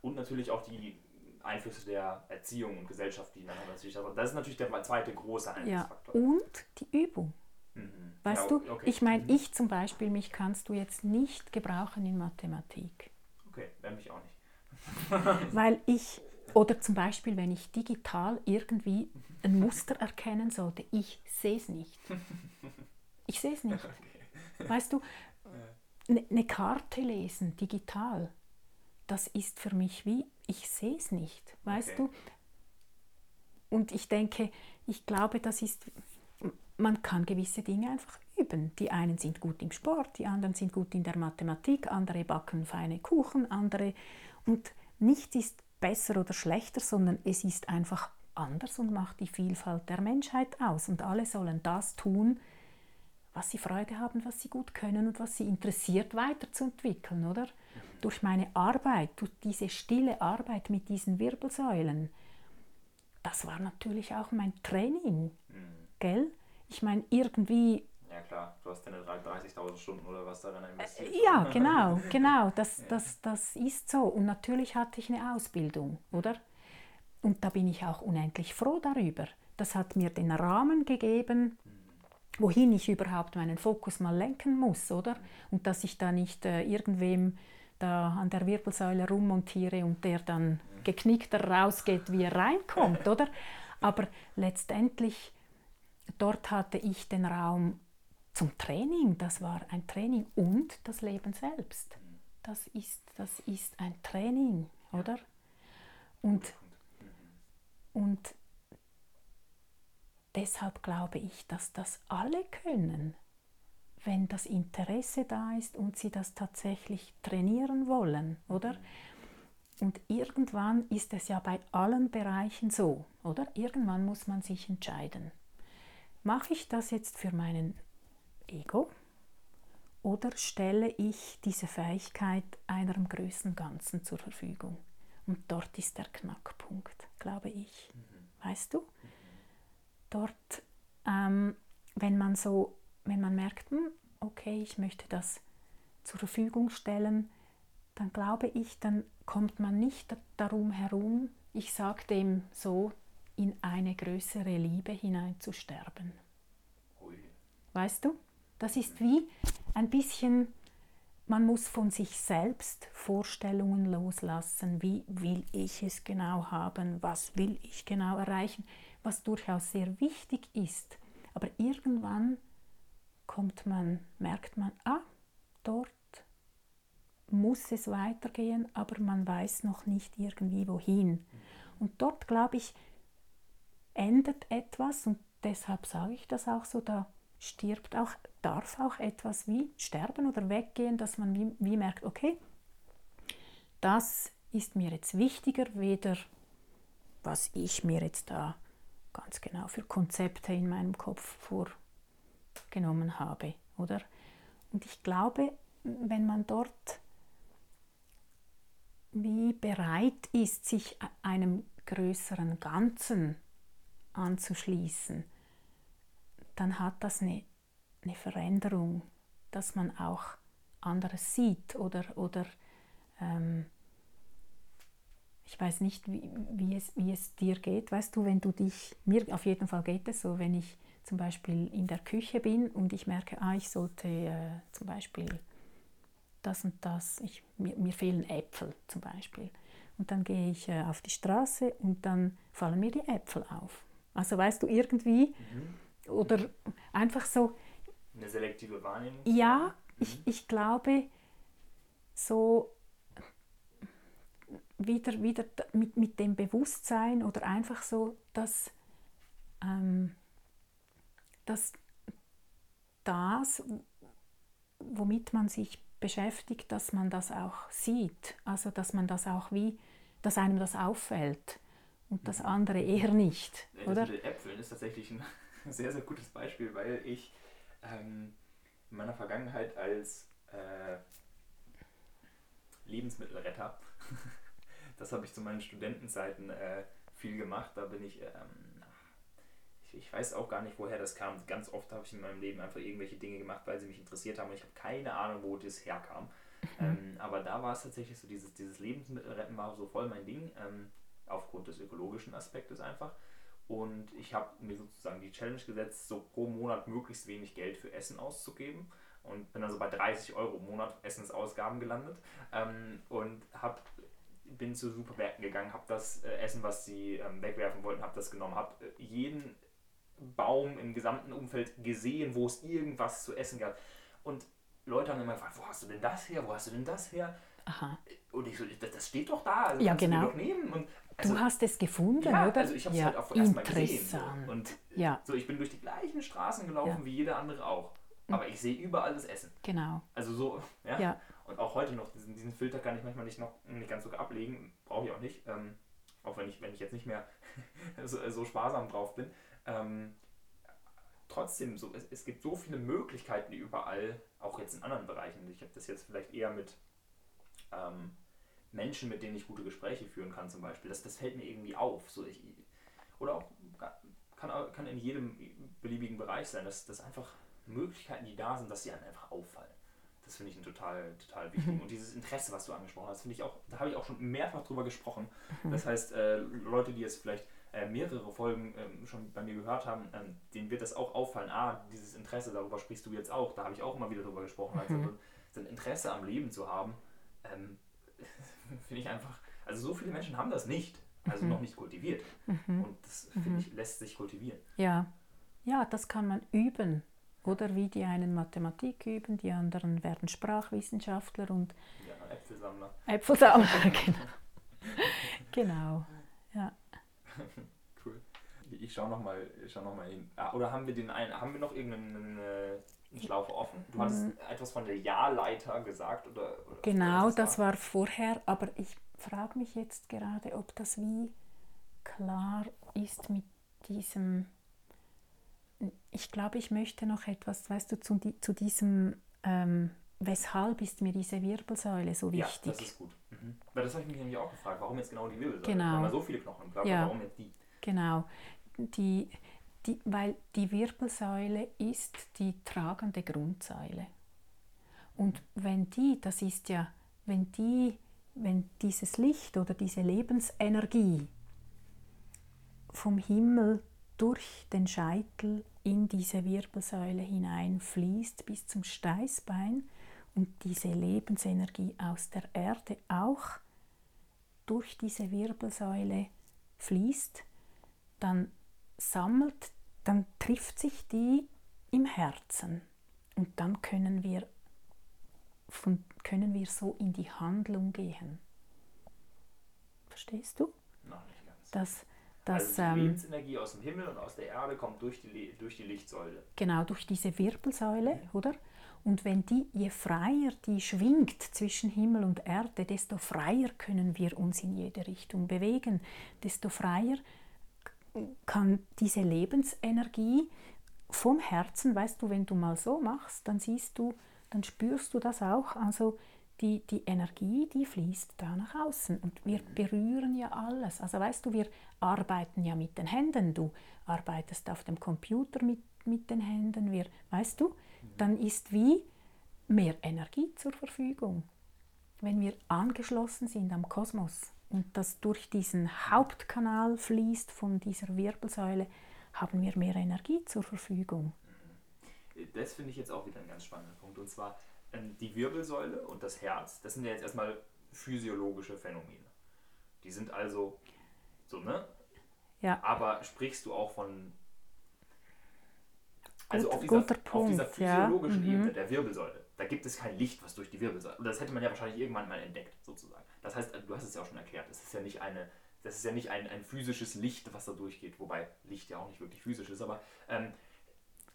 Und natürlich auch die Einflüsse der Erziehung und Gesellschaft, die dann natürlich, das ist natürlich der zweite große Einflussfaktor. Ja, und die Übung. Mhm. Weißt ja, du, okay. ich meine, mhm. ich zum Beispiel, mich kannst du jetzt nicht gebrauchen in Mathematik. Okay, wäre mich auch nicht. Weil ich, oder zum Beispiel, wenn ich digital irgendwie ein Muster erkennen sollte, ich sehe es nicht. Ich sehe es nicht. Okay. Weißt du, eine ne Karte lesen, digital, das ist für mich wie, ich sehe es nicht. Weißt okay. du? Und ich denke, ich glaube, das ist man kann gewisse Dinge einfach üben. Die einen sind gut im Sport, die anderen sind gut in der Mathematik, andere backen feine Kuchen, andere. Und nichts ist besser oder schlechter, sondern es ist einfach anders und macht die Vielfalt der Menschheit aus. Und alle sollen das tun, was sie Freude haben, was sie gut können und was sie interessiert weiterzuentwickeln, oder? Durch meine Arbeit, durch diese stille Arbeit mit diesen Wirbelsäulen, das war natürlich auch mein Training, mhm. gell? Ich meine, irgendwie. Ja, klar, du hast deine 30.000 Stunden oder was investiert. Äh, ja, genau, genau. Das, ja. das, das ist so. Und natürlich hatte ich eine Ausbildung, oder? Und da bin ich auch unendlich froh darüber. Das hat mir den Rahmen gegeben, wohin ich überhaupt meinen Fokus mal lenken muss, oder? Und dass ich da nicht äh, irgendwem da an der Wirbelsäule rummontiere und der dann geknickter rausgeht, wie er reinkommt, oder? Aber letztendlich dort hatte ich den Raum zum Training. Das war ein Training und das Leben selbst. Das ist, das ist ein Training, oder? Und, und deshalb glaube ich, dass das alle können, wenn das Interesse da ist und sie das tatsächlich trainieren wollen, oder? Und irgendwann ist es ja bei allen Bereichen so, oder? Irgendwann muss man sich entscheiden. Mache ich das jetzt für meinen Ego oder stelle ich diese Fähigkeit einem größeren Ganzen zur Verfügung? Und dort ist der Knackpunkt, glaube ich. Mhm. Weißt du? Dort, ähm, wenn man so, wenn man merkt, hm, okay, ich möchte das zur Verfügung stellen, dann glaube ich, dann kommt man nicht darum herum, ich sage dem so, in eine größere Liebe hineinzusterben. Weißt du? Das ist wie ein bisschen, man muss von sich selbst Vorstellungen loslassen, wie will ich es genau haben, was will ich genau erreichen, was durchaus sehr wichtig ist. Aber irgendwann kommt man, merkt man, ah, dort muss es weitergehen, aber man weiß noch nicht irgendwie wohin. Und dort, glaube ich, endet etwas und deshalb sage ich das auch so, da stirbt auch, darf auch etwas wie sterben oder weggehen, dass man wie, wie merkt, okay, das ist mir jetzt wichtiger, weder was ich mir jetzt da ganz genau für Konzepte in meinem Kopf vorgenommen habe, oder? Und ich glaube, wenn man dort wie bereit ist, sich einem größeren Ganzen anzuschließen, dann hat das eine, eine Veränderung, dass man auch anderes sieht oder, oder ähm, ich weiß nicht, wie, wie, es, wie es dir geht. Weißt du, wenn du dich, mir auf jeden Fall geht es so, wenn ich zum Beispiel in der Küche bin und ich merke, ah, ich sollte äh, zum Beispiel das und das, ich, mir, mir, fehlen Äpfel zum Beispiel. Und dann gehe ich äh, auf die Straße und dann fallen mir die Äpfel auf. Also weißt du, irgendwie, mhm. oder einfach so. Eine selektive Wahrnehmung? Ja, mhm. ich, ich glaube, so wieder, wieder mit, mit dem Bewusstsein oder einfach so, dass, ähm, dass das, womit man sich beschäftigt, dass man das auch sieht, also dass man das auch wie, dass einem das auffällt und das andere eher nicht, das oder? Mit Äpfeln ist tatsächlich ein sehr, sehr gutes Beispiel, weil ich ähm, in meiner Vergangenheit als äh, Lebensmittelretter Das habe ich zu meinen Studentenzeiten äh, viel gemacht. Da bin ich, ähm, ich, ich, weiß auch gar nicht, woher das kam. Ganz oft habe ich in meinem Leben einfach irgendwelche Dinge gemacht, weil sie mich interessiert haben. Und ich habe keine Ahnung, wo das herkam. Mhm. Ähm, aber da war es tatsächlich so, dieses, dieses Lebensmittelretten war so voll mein Ding, ähm, aufgrund des ökologischen Aspektes einfach. Und ich habe mir sozusagen die Challenge gesetzt, so pro Monat möglichst wenig Geld für Essen auszugeben. Und bin also bei 30 Euro im Monat Essensausgaben gelandet. Ähm, und habe bin zu Supermärkten gegangen, habe das äh, Essen, was sie ähm, wegwerfen wollten, habe das genommen, habe äh, jeden Baum im gesamten Umfeld gesehen, wo es irgendwas zu essen gab. Und Leute haben immer gefragt, wo hast du denn das her, wo hast du denn das her? Aha. Und ich so, das, das steht doch da, also ja, genau. du doch nehmen. Und also, du hast es gefunden, ja, oder? also ich habe es ja, halt auch erstmal gesehen. So. Und ja. so, ich bin durch die gleichen Straßen gelaufen ja. wie jeder andere auch. Aber ich sehe überall das Essen. Genau. Also so, ja. ja. Und auch heute noch, diesen, diesen Filter kann ich manchmal nicht, noch, nicht ganz so ablegen, brauche ich auch nicht. Ähm, auch wenn ich, wenn ich jetzt nicht mehr so, so, sparsam drauf bin. Ähm, trotzdem, so, es, es gibt so viele Möglichkeiten überall, auch jetzt in anderen Bereichen. Ich habe das jetzt vielleicht eher mit ähm, Menschen, mit denen ich gute Gespräche führen kann, zum Beispiel. Das, das fällt mir irgendwie auf. So ich, oder auch kann, kann in jedem beliebigen Bereich sein, dass, dass einfach Möglichkeiten, die da sind, dass sie einem einfach auffallen. Das finde ich ein total, total wichtig. Mhm. Und dieses Interesse, was du angesprochen hast, finde ich auch, da habe ich auch schon mehrfach drüber gesprochen. Mhm. Das heißt, äh, Leute, die jetzt vielleicht äh, mehrere Folgen ähm, schon bei mir gehört haben, ähm, denen wird das auch auffallen. Ah, dieses Interesse, darüber sprichst du jetzt auch. Da habe ich auch immer wieder drüber gesprochen. Also mhm. so ein Interesse am Leben zu haben, ähm, finde ich einfach, also so viele Menschen haben das nicht. Also mhm. noch nicht kultiviert. Mhm. Und das, finde ich, lässt sich kultivieren. Ja. Ja, das kann man üben. Oder wie die einen Mathematik üben, die anderen werden Sprachwissenschaftler und ja, Äpfelsammler. Äpfelsammler, genau. genau. Ja. Cool. Ich schaue nochmal schau noch hin. Ah, oder haben wir den einen, haben wir noch irgendeinen äh, Schlauch offen? Du hattest mhm. etwas von der Jahrleiter gesagt oder, oder Genau, das war vorher, aber ich frage mich jetzt gerade, ob das wie klar ist mit diesem ich glaube, ich möchte noch etwas, weißt du, zu, zu diesem, ähm, weshalb ist mir diese Wirbelsäule so wichtig? Ja, das ist gut. Mhm. Weil das habe ich mich nämlich auch gefragt, warum jetzt genau die Wirbelsäule? Genau. Wenn man so viele Knochen im ja. warum jetzt die? Genau. Die, die, weil die Wirbelsäule ist die tragende Grundsäule. Und wenn die, das ist ja, wenn die, wenn dieses Licht oder diese Lebensenergie vom Himmel durch den Scheitel in diese Wirbelsäule hineinfließt bis zum Steißbein und diese Lebensenergie aus der Erde auch durch diese Wirbelsäule fließt, dann sammelt, dann trifft sich die im Herzen und dann können wir, von, können wir so in die Handlung gehen. Verstehst du? Noch nicht ganz. Das, dass, also die ähm, Lebensenergie aus dem Himmel und aus der Erde kommt durch die, durch die Lichtsäule. Genau, durch diese Wirbelsäule, mhm. oder? Und wenn die, je freier die schwingt zwischen Himmel und Erde, desto freier können wir uns in jede Richtung bewegen, desto freier kann diese Lebensenergie vom Herzen, weißt du, wenn du mal so machst, dann siehst du, dann spürst du das auch, also die, die Energie, die fließt da nach außen und wir berühren ja alles. Also weißt du, wir arbeiten ja mit den Händen, du arbeitest auf dem Computer mit, mit den Händen, wir, weißt du, dann ist wie mehr Energie zur Verfügung, wenn wir angeschlossen sind am Kosmos. Und das durch diesen Hauptkanal fließt von dieser Wirbelsäule, haben wir mehr Energie zur Verfügung. Das finde ich jetzt auch wieder ein ganz spannender Punkt. Und zwar ähm, die Wirbelsäule und das Herz, das sind ja jetzt erstmal physiologische Phänomene. Die sind also so, ne? Ja. Aber sprichst du auch von. Also Gut, auf, dieser, auf dieser physiologischen ja. Mhm. Ebene der Wirbelsäule, da gibt es kein Licht, was durch die Wirbelsäule. Und das hätte man ja wahrscheinlich irgendwann mal entdeckt, sozusagen. Das heißt, du hast es ja auch schon erklärt, das ist ja nicht eine. Das ist ja nicht ein, ein physisches Licht, was da durchgeht, wobei Licht ja auch nicht wirklich physisch ist, aber ähm,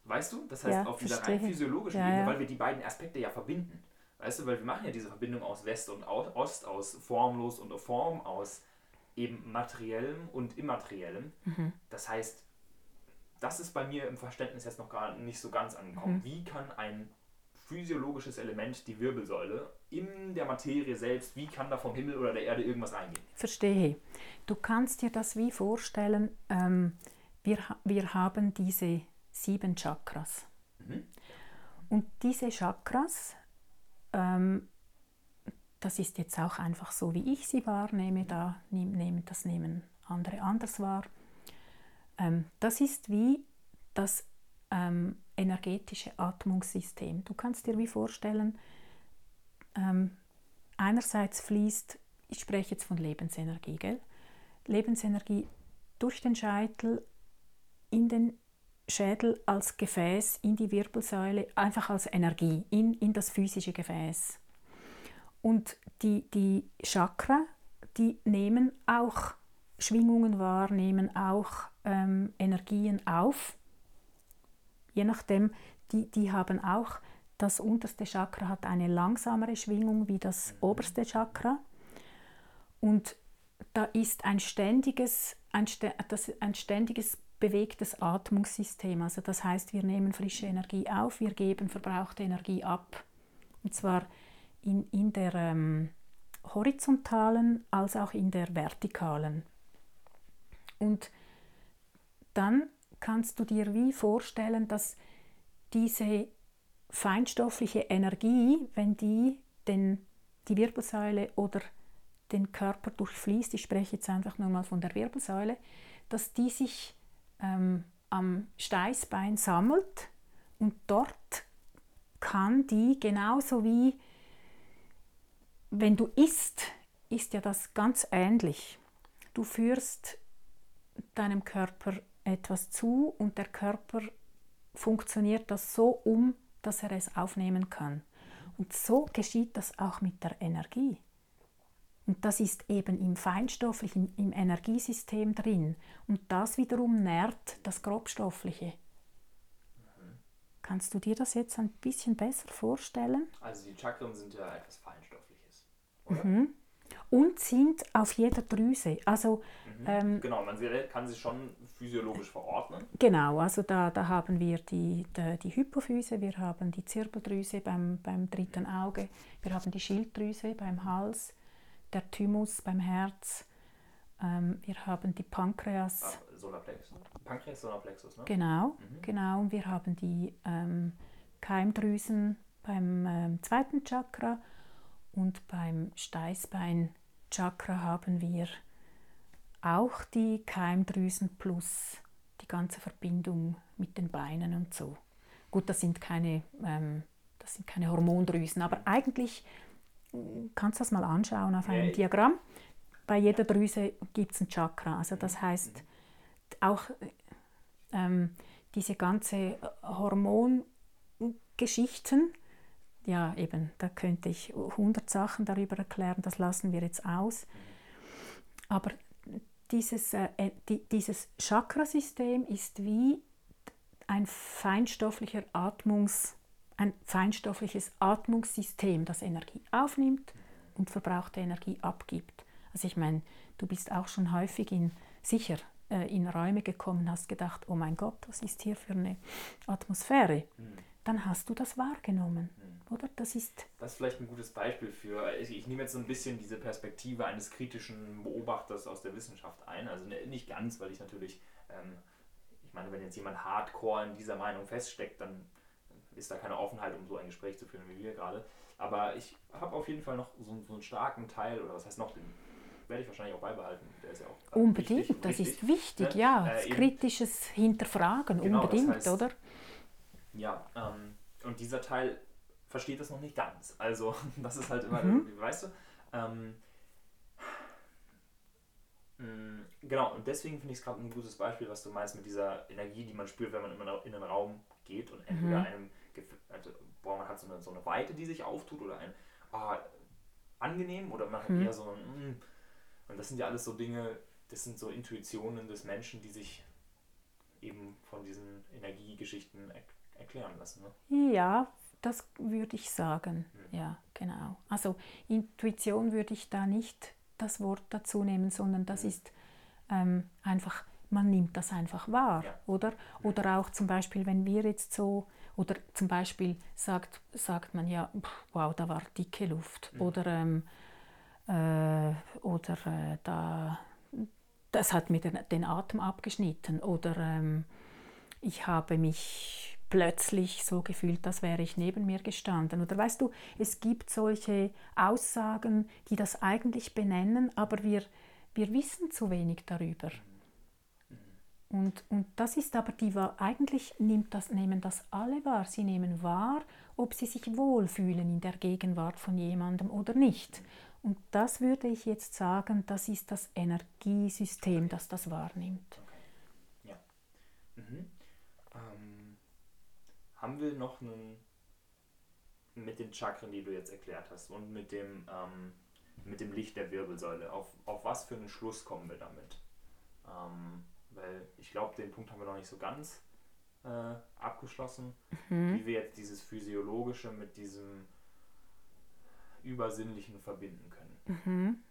weißt du, das heißt Ja, auf dieser rein physiologischen Ja, Ebene, weil wir die beiden Aspekte ja verbinden. Weißt du, weil wir machen ja diese Verbindung aus West und Ost, aus formlos und Form, aus eben materiellem und immateriellem. Mhm. Das heißt, das ist bei mir im Verständnis jetzt noch gar nicht so ganz angekommen. Mhm. Wie kann ein physiologisches Element, die Wirbelsäule, in der Materie selbst, wie kann da vom Himmel oder der Erde irgendwas reingehen? Verstehe. Du kannst dir das wie vorstellen, ähm, wir, wir haben diese sieben Chakras. Mhm. Und diese Chakras, ähm, das ist jetzt auch einfach so, wie ich sie wahrnehme, da nehm, nehmen, das nehmen andere anders wahr. Ähm, das ist wie das ähm, energetische Atmungssystem. Du kannst dir wie vorstellen, ähm, einerseits fließt, ich spreche jetzt von Lebensenergie, gell? Lebensenergie durch den Scheitel in den Schädel als Gefäß in die Wirbelsäule, einfach als Energie in, in das physische Gefäß. Und die, die Chakra, die nehmen auch Schwingungen wahr, nehmen auch ähm, Energien auf. Je nachdem, die, die haben auch, das unterste Chakra hat eine langsamere Schwingung wie das oberste Chakra. Und da ist ein ständiges, ein, das, ein ständiges bewegtes Atmungssystem. Also das heißt, wir nehmen frische Energie auf, wir geben verbrauchte Energie ab. Und zwar in, in der ähm, horizontalen als auch in der vertikalen. Und dann kannst du dir wie vorstellen, dass diese feinstoffliche Energie, wenn die den, die Wirbelsäule oder den Körper durchfließt, ich spreche jetzt einfach nur mal von der Wirbelsäule, dass die sich ähm, am Steißbein sammelt und dort kann die genauso wie wenn du isst, ist ja das ganz ähnlich. Du führst deinem Körper etwas zu und der Körper funktioniert das so um, dass er es aufnehmen kann. Und so geschieht das auch mit der Energie. Und das ist eben im feinstofflichen, im Energiesystem drin. Und das wiederum nährt das grobstoffliche. Kannst du dir das jetzt ein bisschen besser vorstellen? Also die Chakren sind ja etwas Feinstoffliches. Mhm. Und sind auf jeder Drüse. Also ähm, Genau, man kann sie schon physiologisch verordnen. Genau, also da, da haben wir die, die, die Hypophyse, wir haben die Zirbeldrüse beim, beim dritten Auge, wir haben die Schilddrüse beim Hals, der Thymus beim Herz, ähm, wir haben die Pankreas, Ah, Solarplexus. Pankreas, Solarplexus, ne? genau, genau, und wir haben die ähm, Keimdrüsen beim ähm, zweiten Chakra und beim Steißbein-Chakra haben wir auch die Keimdrüsen plus die ganze Verbindung mit den Beinen und so. Gut, das sind keine, ähm, das sind keine Hormondrüsen, aber eigentlich mm, kannst du das mal anschauen auf einem ich- Diagramm. Bei jeder Drüse gibt es ein Chakra. Also das heißt, auch ähm, diese ganze Hormongeschichten, ja eben, da könnte ich 100 Sachen darüber erklären, das lassen wir jetzt aus. Aber dieses, äh, äh, die, dieses Chakrasystem ist wie ein feinstofflicher Atmungs, ein feinstoffliches Atmungssystem, das Energie aufnimmt und verbrauchte Energie abgibt. Also ich meine, du bist auch schon häufig in, sicher äh, in Räume gekommen, hast gedacht, oh mein Gott, was ist hier für eine Atmosphäre? Dann hast du das wahrgenommen, oder? Das ist Das ist vielleicht ein gutes Beispiel für, ich, nehme jetzt so ein bisschen diese Perspektive eines kritischen Beobachters aus der Wissenschaft ein. Also ne- nicht ganz, weil ich natürlich, ähm, ich meine, wenn jetzt jemand hardcore in dieser Meinung feststeckt, dann ist da keine Offenheit, um so ein Gespräch zu führen wie wir gerade. Aber ich habe auf jeden Fall noch so, so einen starken Teil, oder was heißt noch, den werde ich wahrscheinlich auch beibehalten. Der ist ja auch Unbedingt, das wichtig, ist wichtig, ne? ja. Äh, kritisches Hinterfragen, genau, unbedingt, das heißt, oder? Ja, ähm, und dieser Teil versteht das noch nicht ganz. Also, das ist halt immer, mhm. weißt du, ähm, mm, Genau, und deswegen finde ich es gerade ein gutes Beispiel, was du meinst mit dieser Energie, die man spürt, wenn man in den Raum geht und entweder mhm. einem, also, boah, man hat so eine, so eine Weite, die sich auftut oder ein, ah, angenehm oder man hat mhm. eher so ein, mm. und das sind ja alles so Dinge, das sind so Intuitionen des Menschen, die sich eben von diesen Energiegeschichten er erklären lassen. Ne? Ja, das würde ich sagen. Ja, genau. Also Intuition würde ich da nicht das Wort dazu nehmen, sondern das ist ähm, einfach, man nimmt das einfach wahr, ja. oder? Oder auch zum Beispiel, wenn wir jetzt so oder zum Beispiel sagt, sagt man ja, wow, da war dicke Luft. Mhm. Oder, ähm, äh, oder äh, da, das hat mir den, den Atem abgeschnitten. Oder ähm, ich habe mich plötzlich so gefühlt, als wäre ich neben mir gestanden. Oder weißt du, es gibt solche Aussagen, die das eigentlich benennen, aber wir, wir wissen zu wenig darüber. Und, und das ist aber die eigentlich nimmt das, nehmen das alle wahr. Sie nehmen wahr, ob sie sich wohlfühlen in der Gegenwart von jemandem oder nicht. Und das würde ich jetzt sagen, das ist das Energiesystem, das das wahrnimmt. Ja. Mhm. Haben wir noch einen mit den Chakren, die du jetzt erklärt hast und mit dem, ähm, mit dem Licht der Wirbelsäule, auf, auf was für einen Schluss kommen wir damit? Ähm, weil ich glaube, den Punkt haben wir noch nicht so ganz äh, abgeschlossen, mhm. wie wir jetzt dieses Physiologische mit diesem Übersinnlichen verbinden können. Mhm.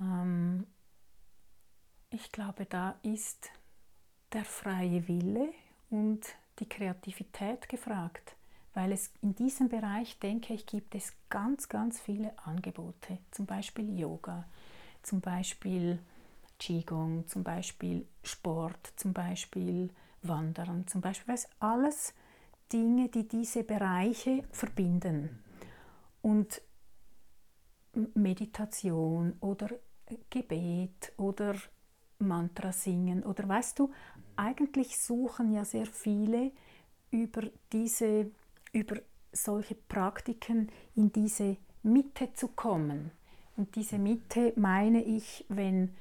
Ähm, ich glaube, da ist der freie Wille und die Kreativität gefragt, weil es in diesem Bereich, denke ich, gibt es ganz, ganz viele Angebote, zum Beispiel Yoga, zum Beispiel Qigong, zum Beispiel Sport, zum Beispiel Wandern, zum Beispiel, weil alles Dinge, die diese Bereiche verbinden. Und Meditation oder Gebet oder Mantra singen oder weißt du, eigentlich suchen ja sehr viele über diese, über solche Praktiken in diese Mitte zu kommen. Und diese Mitte meine ich, wenn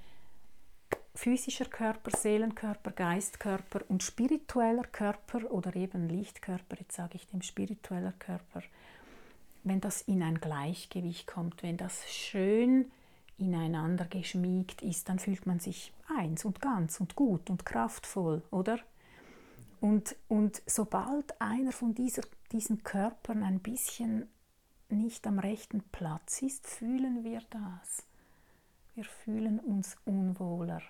physischer Körper, Seelenkörper, Geistkörper und spiritueller Körper oder eben Lichtkörper, jetzt sage ich dem spiritueller Körper, wenn das in ein Gleichgewicht kommt, wenn das schön ineinander geschmiegt ist, dann fühlt man sich eins und ganz und gut und kraftvoll, oder? Und, und sobald einer von dieser, diesen Körpern ein bisschen nicht am rechten Platz ist, fühlen wir das. Wir fühlen uns unwohler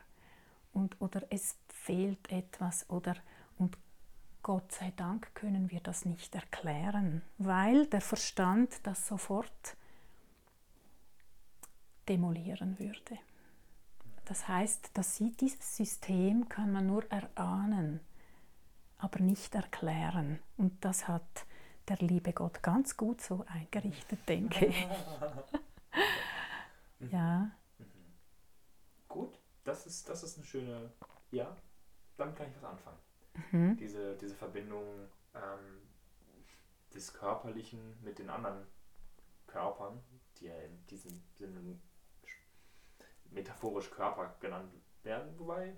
und, oder es fehlt etwas oder und Gott sei Dank können wir das nicht erklären, weil der Verstand das sofort demolieren würde. Das heißt, dass sie, dieses System kann man nur erahnen, aber nicht erklären. Und das hat der liebe Gott ganz gut so eingerichtet, denke ich. ja. Gut, das ist, das ist eine schöne, ja, damit kann ich was anfangen. Mhm. Diese, diese Verbindung ähm, des Körperlichen mit den anderen Körpern, die ja in diesem Sinne metaphorisch Körper genannt werden, wobei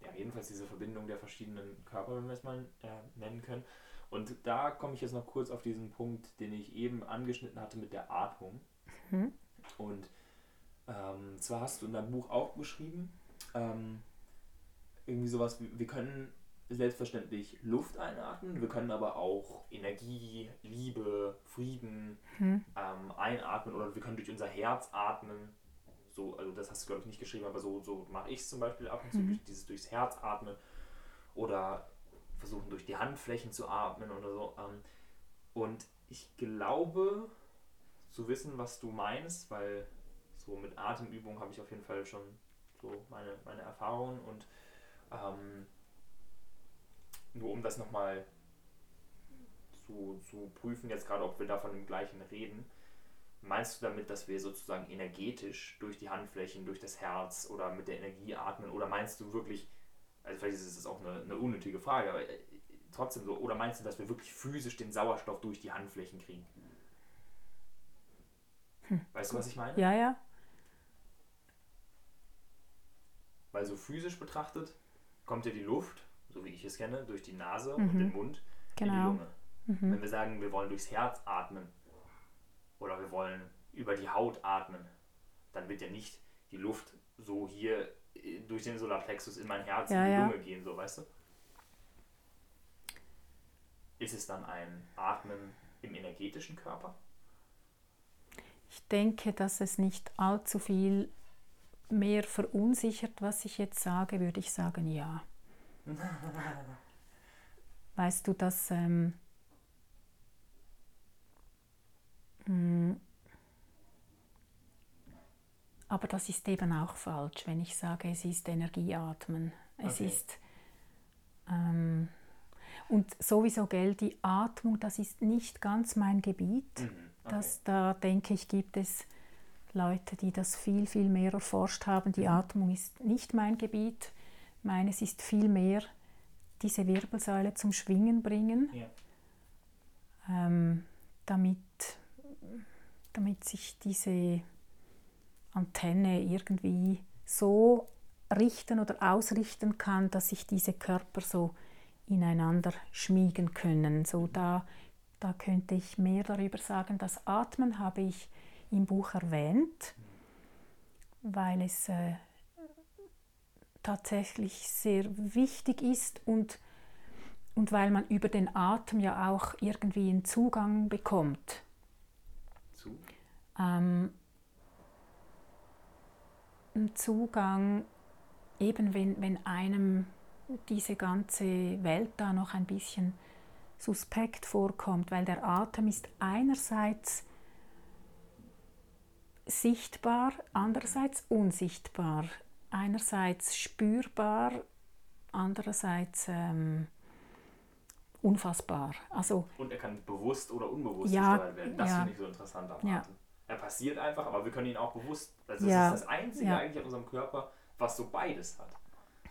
ja, jedenfalls diese Verbindung der verschiedenen Körper, wenn wir es mal äh, nennen können. Und da komme ich jetzt noch kurz auf diesen Punkt, den ich eben angeschnitten hatte mit der Atmung. Mhm. Und ähm, zwar hast du in deinem Buch auch beschrieben, ähm, irgendwie sowas, wie, wir können selbstverständlich Luft einatmen, wir können aber auch Energie, Liebe, Frieden mhm. ähm, einatmen oder wir können durch unser Herz atmen. So, also das hast du glaube ich nicht geschrieben, aber so, so mache ich es zum Beispiel ab und zu, mhm. dieses durchs Herz atmen oder versuchen durch die Handflächen zu atmen oder so. Ähm, und ich glaube zu wissen, was du meinst, weil so mit Atemübung habe ich auf jeden Fall schon so meine, meine Erfahrungen und ähm, nur um das nochmal zu, zu prüfen, jetzt gerade ob wir davon im gleichen reden, Meinst du damit, dass wir sozusagen energetisch durch die Handflächen, durch das Herz oder mit der Energie atmen? Oder meinst du wirklich, also vielleicht ist es auch eine, eine unnötige Frage, aber äh, trotzdem so, oder meinst du, dass wir wirklich physisch den Sauerstoff durch die Handflächen kriegen? Hm. Weißt du, was ich meine? Ja, ja. Weil so physisch betrachtet kommt ja die Luft, so wie ich es kenne, durch die Nase mhm. und den Mund genau. in die genau. Lunge. Mhm. Wenn wir sagen, wir wollen durchs Herz atmen oder wir wollen über die Haut atmen, dann wird ja nicht die Luft so hier äh, durch den Solarplexus in mein Herz, ja, in die ja. Lunge gehen, so weißt du? Ist es dann ein Atmen im energetischen Körper? Ich denke, dass es nicht allzu viel mehr verunsichert, was ich jetzt sage, würde ich sagen ja. weißt du, dass ähm, hm, aber das ist eben auch falsch, wenn ich sage, es ist Energieatmen. Es okay. ist ähm, und sowieso, gell, die Atmung, das ist nicht ganz mein Gebiet. Mhm. Okay. Das, da denke ich, gibt es Leute, die das viel, viel mehr erforscht haben. Die mhm. Atmung ist nicht mein Gebiet. Meines ist viel mehr diese Wirbelsäule zum Schwingen bringen, ja. ähm, damit, damit sich diese Antenne irgendwie so richten oder ausrichten kann, dass sich diese Körper so ineinander schmiegen können. So da, da könnte ich mehr darüber sagen. Das Atmen habe ich im Buch erwähnt, weil es äh, tatsächlich sehr wichtig ist und, und weil man über den Atem ja auch irgendwie einen Zugang bekommt. Zu? Ähm, Zugang, eben wenn, wenn einem diese ganze Welt da noch ein bisschen suspekt vorkommt, weil der Atem ist einerseits sichtbar, andererseits unsichtbar, einerseits spürbar, andererseits ähm, unfassbar. Also, Und er kann bewusst oder unbewusst ja, gesteuert werden. Das ja, finde ich so interessant am ja. Atem. Er passiert einfach, aber wir können ihn auch bewusst. Also das ja, ist das Einzige eigentlich an unserem Körper, was so beides hat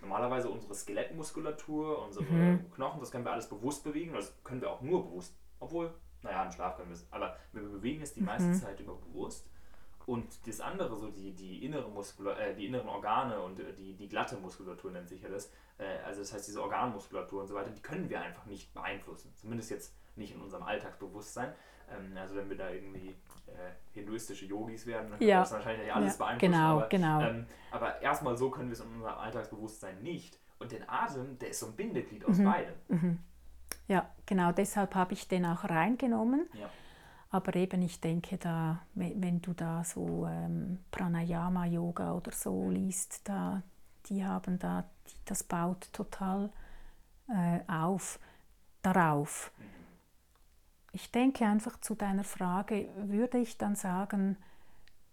normalerweise unsere Skelettmuskulatur, unsere mhm. Knochen, das können wir alles bewusst bewegen. Das können wir auch nur bewusst. Obwohl, naja, im Schlaf können wir es. Aber wir bewegen es die mhm. meiste Zeit über bewusst. Und das andere, so die, die, innere Muskula äh, die inneren Organe und äh, die, die glatte Muskulatur nennt sich ja das, äh, also das heißt diese Organmuskulatur und so weiter, die können wir einfach nicht beeinflussen. Zumindest jetzt nicht in unserem Alltagsbewusstsein. Ähm, also wenn wir da irgendwie äh, hinduistische Yogis werden, dann ja. können wir das wahrscheinlich alles ja, beeinflussen. Genau, aber, genau. Ähm, aber erstmal so können wir es in unserem Alltagsbewusstsein nicht. Und den Atem, der ist so ein Bindeglied aus mhm. beidem. Mhm. Ja, genau, deshalb habe ich den auch reingenommen. Ja. Aber eben, ich denke, da, wenn, du da so ähm, Pranayama-Yoga oder so liest, da, die haben da, die, das baut total äh, auf, darauf. Ich denke einfach zu deiner Frage, würde ich dann sagen,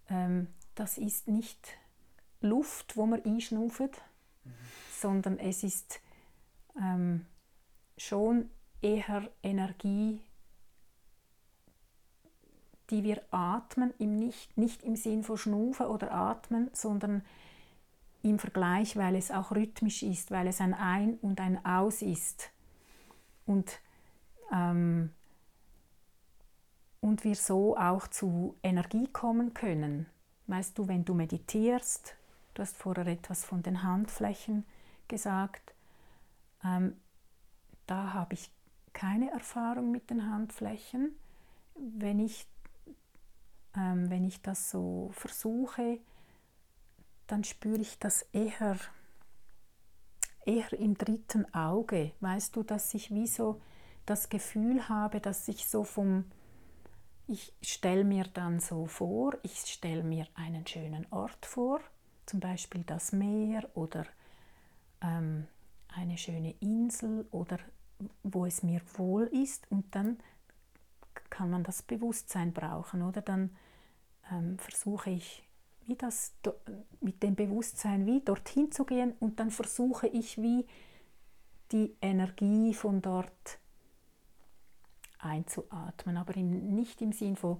ähm, das ist nicht Luft, wo man einschnauft, mhm. sondern es ist ähm, schon eher Energie, die wir atmen, im nicht, nicht im Sinn von Schnufen oder Atmen, sondern im Vergleich, weil es auch rhythmisch ist, weil es ein Ein- und ein Aus ist. Und ähm, und wir so auch zu Energie kommen können. Weißt du, wenn du meditierst, du hast vorher etwas von den Handflächen gesagt, ähm, da habe ich keine Erfahrung mit den Handflächen. Wenn ich, ähm, wenn ich das so versuche, dann spüre ich das eher, eher im dritten Auge. Weißt du, dass ich wie so das Gefühl habe, dass ich so vom, ich stelle mir dann so vor, ich stelle mir einen schönen Ort vor, zum Beispiel das Meer oder ähm, eine schöne Insel oder wo es mir wohl ist und dann kann man das Bewusstsein brauchen oder dann ähm, versuche ich wie das mit dem Bewusstsein wie dorthin zu gehen und dann versuche ich wie die Energie von dort einzuatmen, aber im, nicht im Sinn von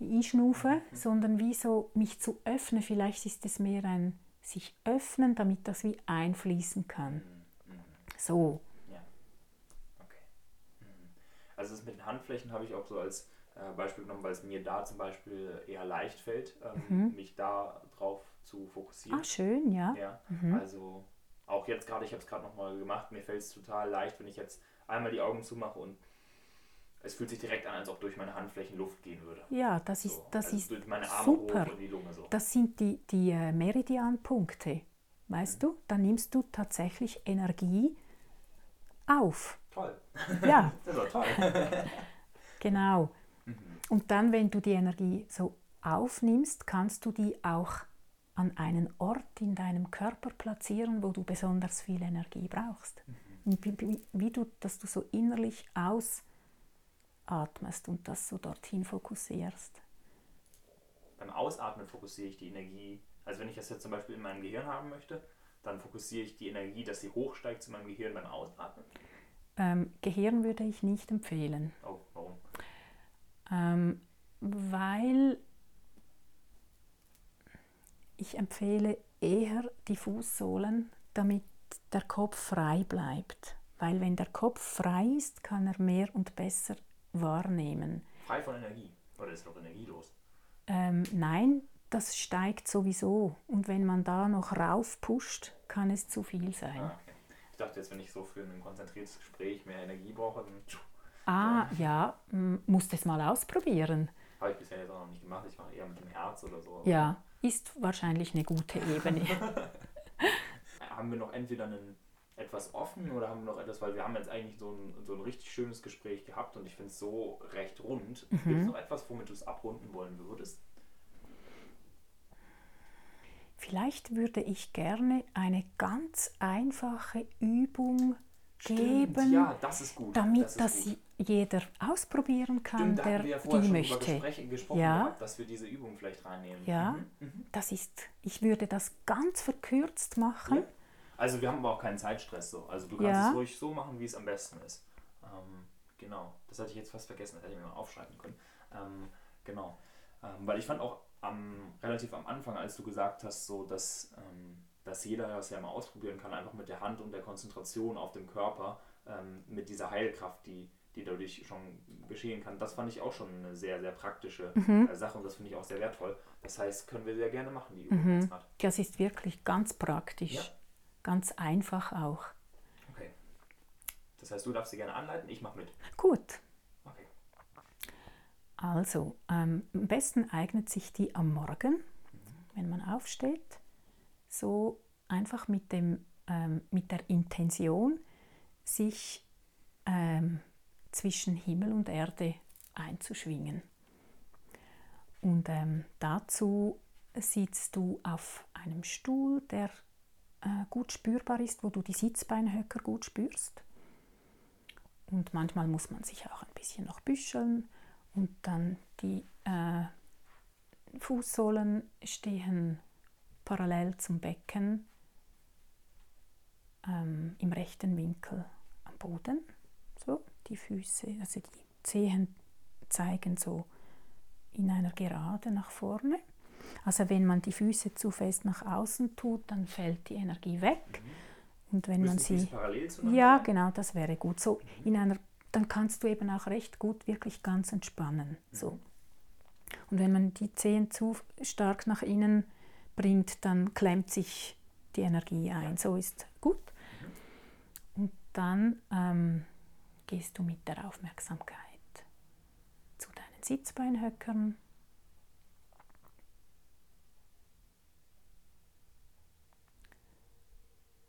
einschnaufen, mhm. sondern wie so mich zu öffnen. Vielleicht ist es mehr ein sich öffnen, damit das wie einfließen kann. Mhm. mhm. So. Also das mit den Handflächen habe ich auch so als äh, Beispiel genommen, weil es mir da zum Beispiel eher leicht fällt, ähm, mhm. mich da drauf zu fokussieren. Ah, schön, ja. ja mhm. Also auch jetzt gerade, ich habe es gerade nochmal gemacht, mir fällt es total leicht, wenn ich jetzt einmal die Augen zumache und es fühlt sich direkt an, als ob durch meine Handflächen Luft gehen würde. Ja, das ist, so, das also ist durch meine Arme super. Lunge so. Das sind die, die äh, Meridianpunkte. Weißt mhm. du, da nimmst du tatsächlich Energie auf. Toll. Ja. das ist toll. genau. Mhm. Und dann, wenn du die Energie so aufnimmst, kannst du die auch an einen Ort in deinem Körper platzieren, wo du besonders viel Energie brauchst. Mhm. Wie, wie, du, dass du so innerlich ausatmest und das so dorthin fokussierst. Beim Ausatmen fokussiere ich die Energie. Also wenn ich das jetzt zum Beispiel in meinem Gehirn haben möchte, dann fokussiere ich die Energie, dass sie hochsteigt zu meinem Gehirn beim Ausatmen. Ähm, Gehirn würde ich nicht empfehlen. Oh, warum? Ähm, weil ich empfehle eher die Fußsohlen, damit der Kopf frei bleibt. Weil wenn der Kopf frei ist, kann er mehr und besser wahrnehmen. Frei von Energie? Oder ist noch energielos? Ähm, nein, das steigt sowieso. Und wenn man da noch raufpusht, kann es zu viel sein. Ah, dachte jetzt, wenn ich so für ein konzentriertes Gespräch mehr Energie brauche, dann... Ah, ja, musst es mal ausprobieren. Habe ich bisher jetzt auch noch nicht gemacht. Ich mache eher mit dem Herz oder so. Ja, ist wahrscheinlich eine gute Ebene. haben wir noch entweder einen etwas offen oder haben wir noch etwas, weil wir haben jetzt eigentlich so ein, so ein richtig schönes Gespräch gehabt und ich finde es so recht rund. Mhm. Gibt es noch etwas, womit du es abrunden wollen würdest? Vielleicht würde ich gerne eine ganz einfache Übung Stimmt, geben, ja, das ist gut. damit das, das jeder ausprobieren kann, Stimmt, der wir die schon möchte. gesprochen ja. gehabt, dass wir diese Übung vielleicht reinnehmen. Ja, mhm. Mhm. das ist, ich würde das ganz verkürzt machen. Ja. Also wir haben aber auch keinen Zeitstress so. Also du kannst ja. es ruhig so machen, wie es am besten ist. Ähm, genau, das hatte ich jetzt fast vergessen, das hätte ich mir mal aufschreiben können. Ähm, genau, ähm, weil ich fand auch am, relativ am Anfang, als du gesagt hast, so dass, ähm, dass jeder das ja mal ausprobieren kann, einfach mit der Hand und der Konzentration auf dem Körper, ähm, mit dieser Heilkraft, die, die dadurch schon geschehen kann. Das fand ich auch schon eine sehr, sehr praktische mhm. Äh, Sache und das finde ich auch sehr wertvoll. Das heißt, können wir sehr gerne machen, die Übung mhm. Das ist wirklich ganz praktisch, ja. ganz einfach auch. Okay. Das heißt, du darfst sie gerne anleiten, ich mache mit. Gut. Also, ähm, am besten eignet sich die am Morgen, wenn man aufsteht, so einfach mit, dem, ähm, mit der Intention, sich ähm, zwischen Himmel und Erde einzuschwingen. Und ähm, dazu sitzt du auf einem Stuhl, der äh, gut spürbar ist, wo du die Sitzbeinhöcker gut spürst. Und manchmal muss man sich auch ein bisschen noch büscheln und dann die äh, Fußsohlen stehen parallel zum Becken ähm, im rechten Winkel Boden, so die Füße, also die Zehen zeigen so in einer Gerade nach vorne. Also wenn man die Füße zu fest nach außen tut, dann fällt die Energie weg. Mhm. Und wenn Müssen man sie parallel ja genau, das wäre gut. So mhm. in einer, dann kannst du eben auch recht gut wirklich ganz entspannen. So. Und wenn man die Zehen zu stark nach innen bringt, dann klemmt sich die Energie ein. So ist gut dann ähm, gehst du mit der Aufmerksamkeit zu deinen Sitzbeinhöckern.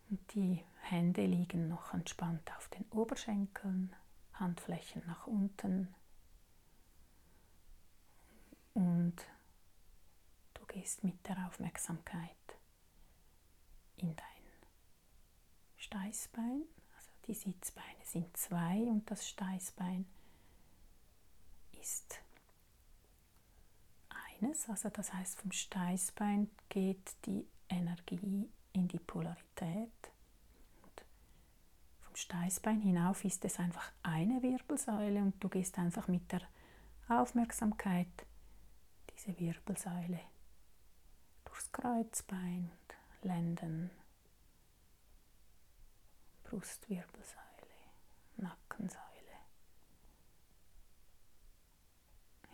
Und die Hände liegen noch entspannt auf den Oberschenkeln, Handflächen nach unten. Und du gehst mit der Aufmerksamkeit in dein Steißbein die Sitzbeine sind zwei und das Steißbein ist eines. Also das heißt, vom Steißbein geht die Energie in die Polarität. Steißbein hinauf ist es einfach eine Wirbelsäule und du gehst einfach mit der Aufmerksamkeit diese Wirbelsäule durchs Kreuzbein und Lenden, Brustwirbelsäule, Nackensäule.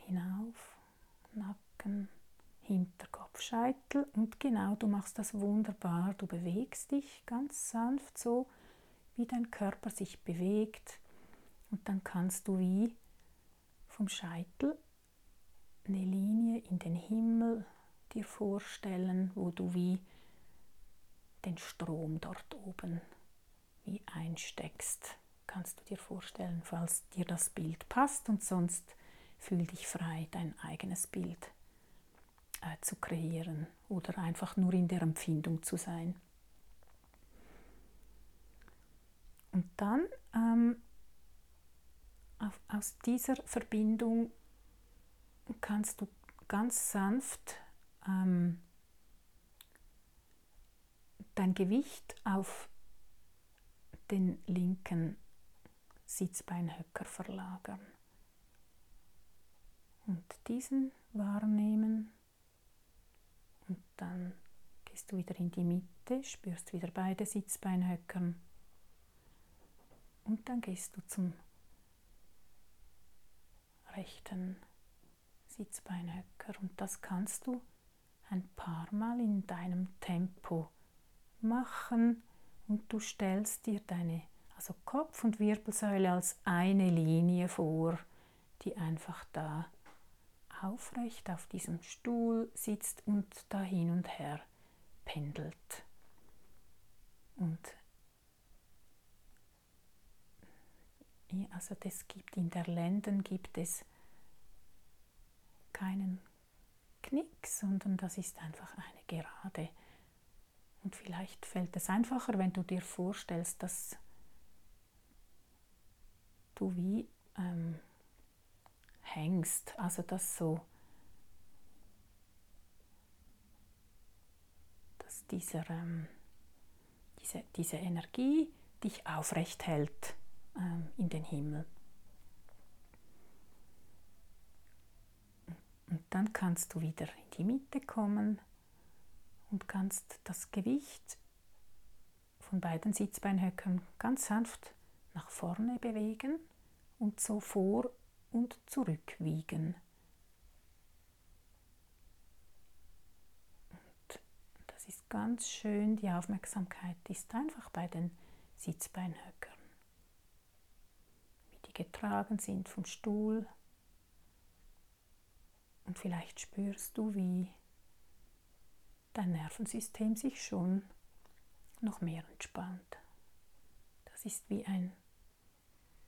Hinauf, Nacken, Hinterkopf, Scheitel und genau, du machst das wunderbar. Du bewegst dich ganz sanft so, wie dein Körper sich bewegt und dann kannst du wie vom Scheitel eine Linie in den Himmel dir vorstellen, wo du wie den Strom dort oben wie einsteckst. Kannst du dir vorstellen, falls dir das Bild passt und sonst fühl dich frei, dein eigenes Bild äh, zu kreieren oder einfach nur in der Empfindung zu sein. Und dann ähm, auf, aus dieser Verbindung kannst du ganz sanft ähm, dein Gewicht auf den linken Sitzbeinhöcker verlagern. Und diesen wahrnehmen. Und dann gehst du wieder in die Mitte, spürst wieder beide Sitzbeinhöckern. Und dann gehst du zum rechten Sitzbeinhöcker. Und das kannst du ein paar Mal in deinem Tempo machen und du stellst dir deine also Kopf und Wirbelsäule als eine Linie vor, die einfach da aufrecht auf diesem Stuhl sitzt und da hin und her pendelt. Und also das gibt in der Lenden gibt es keinen Knick, sondern das ist einfach eine Gerade. Und vielleicht fällt es einfacher, wenn du dir vorstellst, dass du wie ähm, hängst, also dass so, dass dieser, ähm, diese, diese Energie dich aufrecht hält in den Himmel. Und dann kannst du wieder in die Mitte kommen und kannst das Gewicht von beiden Sitzbeinhöckern ganz sanft nach vorne bewegen und so vor und zurück wiegen. Und das ist ganz schön, die Aufmerksamkeit ist einfach bei den Sitzbeinhöckern, getragen sind vom Stuhl und vielleicht spürst du, wie dein Nervensystem sich schon noch mehr entspannt. Das ist wie ein,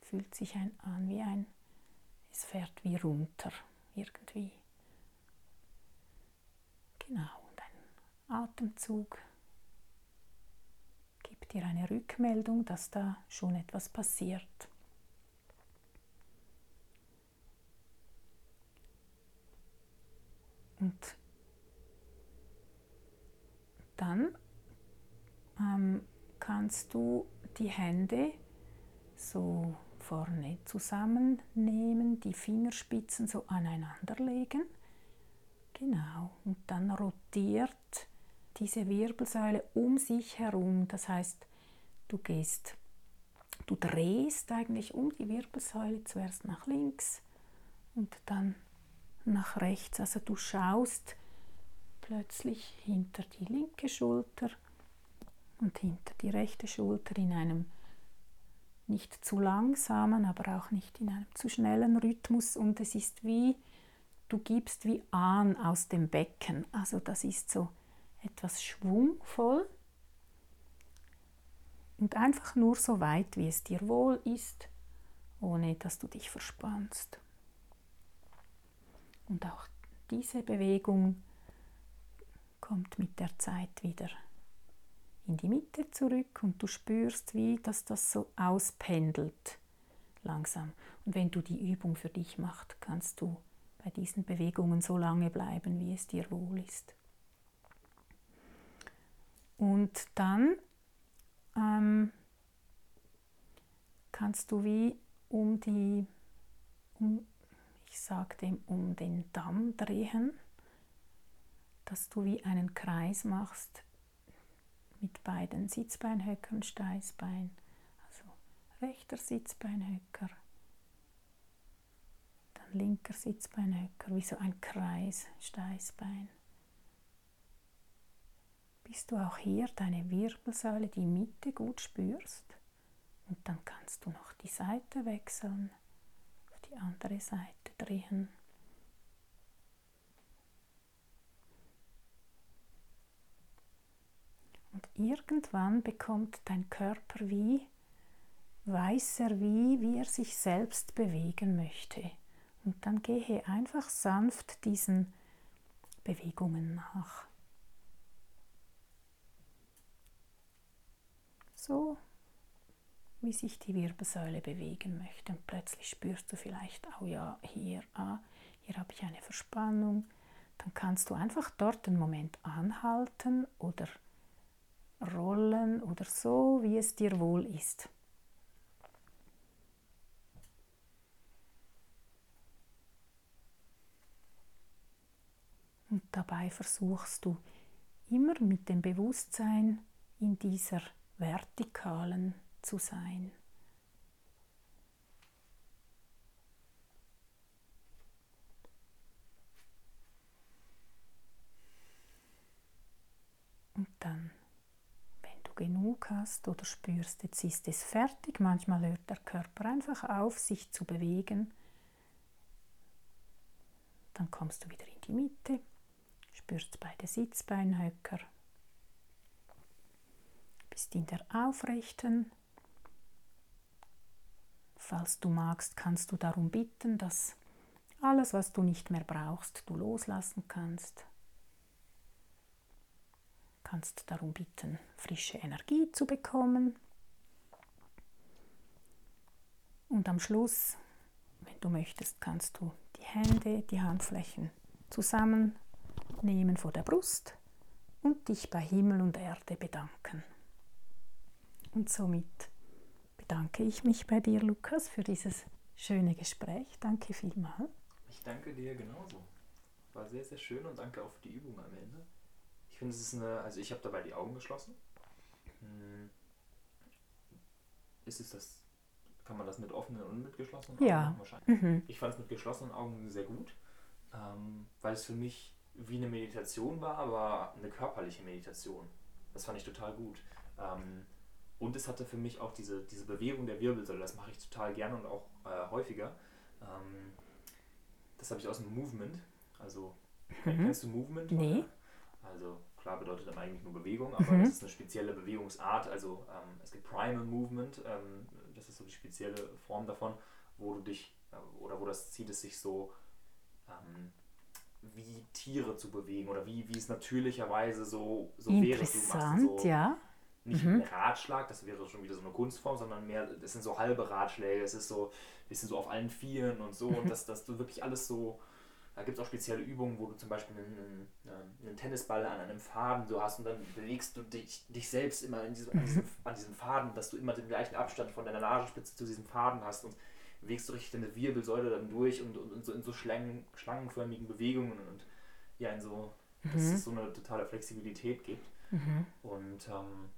fühlt sich ein an wie ein, es fährt wie runter irgendwie. Genau, und ein Atemzug gibt dir eine Rückmeldung, dass da schon etwas passiert. Und dann ähm, kannst du die Hände so vorne zusammennehmen, die Fingerspitzen so aneinander legen. Genau, und dann rotiert diese Wirbelsäule um sich herum. Das heißt, du gehst, du drehst eigentlich um die Wirbelsäule zuerst nach links und dann nach rechts. Also du schaust plötzlich hinter die linke Schulter und hinter die rechte Schulter in einem nicht zu langsamen, aber auch nicht in einem zu schnellen Rhythmus und es ist wie, du gibst wie an aus dem Becken. Also das ist so etwas schwungvoll und einfach nur so weit, wie es dir wohl ist, ohne dass du dich verspannst. Und auch diese Bewegung kommt mit der Zeit wieder in die Mitte zurück und du spürst, wie dass das so auspendelt langsam. Und wenn du die Übung für dich machst, kannst du bei diesen Bewegungen so lange bleiben, wie es dir wohl ist. Und dann ähm, kannst du wie um die, um, ich sage dem, um den Damm drehen. dass du wie einen Kreis machst mit beiden Sitzbeinhöcker und Steißbein. Also rechter Sitzbeinhöcker, dann linker Sitzbeinhöcker, wie so ein Kreis, Steißbein. Bis du auch hier deine Wirbelsäule, die Mitte gut spürst. Und dann kannst du noch die Seite wechseln, auf die andere Seite drehen. Und irgendwann bekommt dein Körper wie, weiß er wie, wie er sich selbst bewegen möchte. Und dann gehe einfach sanft diesen Bewegungen nach. So wie sich die Wirbelsäule bewegen möchte. Und plötzlich spürst du vielleicht, oh ja, hier, ah, hier habe ich eine Verspannung. Dann kannst du einfach dort einen Moment anhalten oder rollen oder so, wie es dir wohl ist. Und dabei versuchst du immer mit dem Bewusstsein in dieser vertikalen zu sein. Und dann genug hast oder spürst, jetzt ist es fertig. Manchmal hört der Körper einfach auf, sich zu bewegen. Dann kommst du wieder in die Mitte, spürst beide Sitzbeinhöcker, bist in der aufrechten. Falls du magst, kannst du darum bitten, dass alles, was du nicht mehr brauchst, du loslassen kannst kannst darum bitten, frische Energie zu bekommen. Und am Schluss, wenn du möchtest, kannst du die Hände, die Handflächen zusammennehmen vor der Brust und dich bei Himmel und Erde bedanken. Und somit bedanke ich mich bei dir, Lukas, für dieses schöne Gespräch. Danke vielmals. Ich danke dir genauso. War sehr, sehr schön und danke auch für die Übung am Ende. Ich finde, es ist eine, also ich habe dabei die Augen geschlossen. Hm. Ist es das, kann man das mit offenen und mit geschlossenen Augen ja. Wahrscheinlich. Mhm. Ich fand es mit geschlossenen Augen sehr gut, ähm, weil es für mich wie eine Meditation war, aber eine körperliche Meditation. Das fand ich total gut. Ähm, und es hatte für mich auch diese, diese Bewegung der Wirbelsäule, das mache ich total gerne und auch äh, häufiger. Ähm, das habe ich aus dem Movement. Also, mhm. kennst du Movement? Nee. Also klar bedeutet dann eigentlich nur Bewegung, aber mhm. das ist eine spezielle Bewegungsart. Also ähm, es gibt Primal Movement, ähm, das ist so die spezielle Form davon, wo du dich äh, oder wo das Ziel ist, sich so ähm, wie Tiere zu bewegen oder wie, wie es natürlicherweise so, so wäre. Du machst so ja. Nicht mhm. ein Ratschlag, das wäre schon wieder so eine Kunstform, sondern mehr, das sind so halbe Ratschläge, es ist so ein bisschen so auf allen Vieren und so mhm. und dass, dass du wirklich alles so da gibt es auch spezielle Übungen, wo du zum Beispiel einen, einen, Tennisball an einem Faden so hast und dann bewegst du dich, dich selbst immer in diesem, an, diesem, an diesem Faden, dass du immer den gleichen Abstand von deiner Nasenspitze zu diesem Faden hast und bewegst du richtig deine Wirbelsäule dann durch und, und, und so in so Schlangen, schlangenförmigen Bewegungen und ja, in so, mhm. dass es so eine totale Flexibilität gibt. Mhm. Und ähm,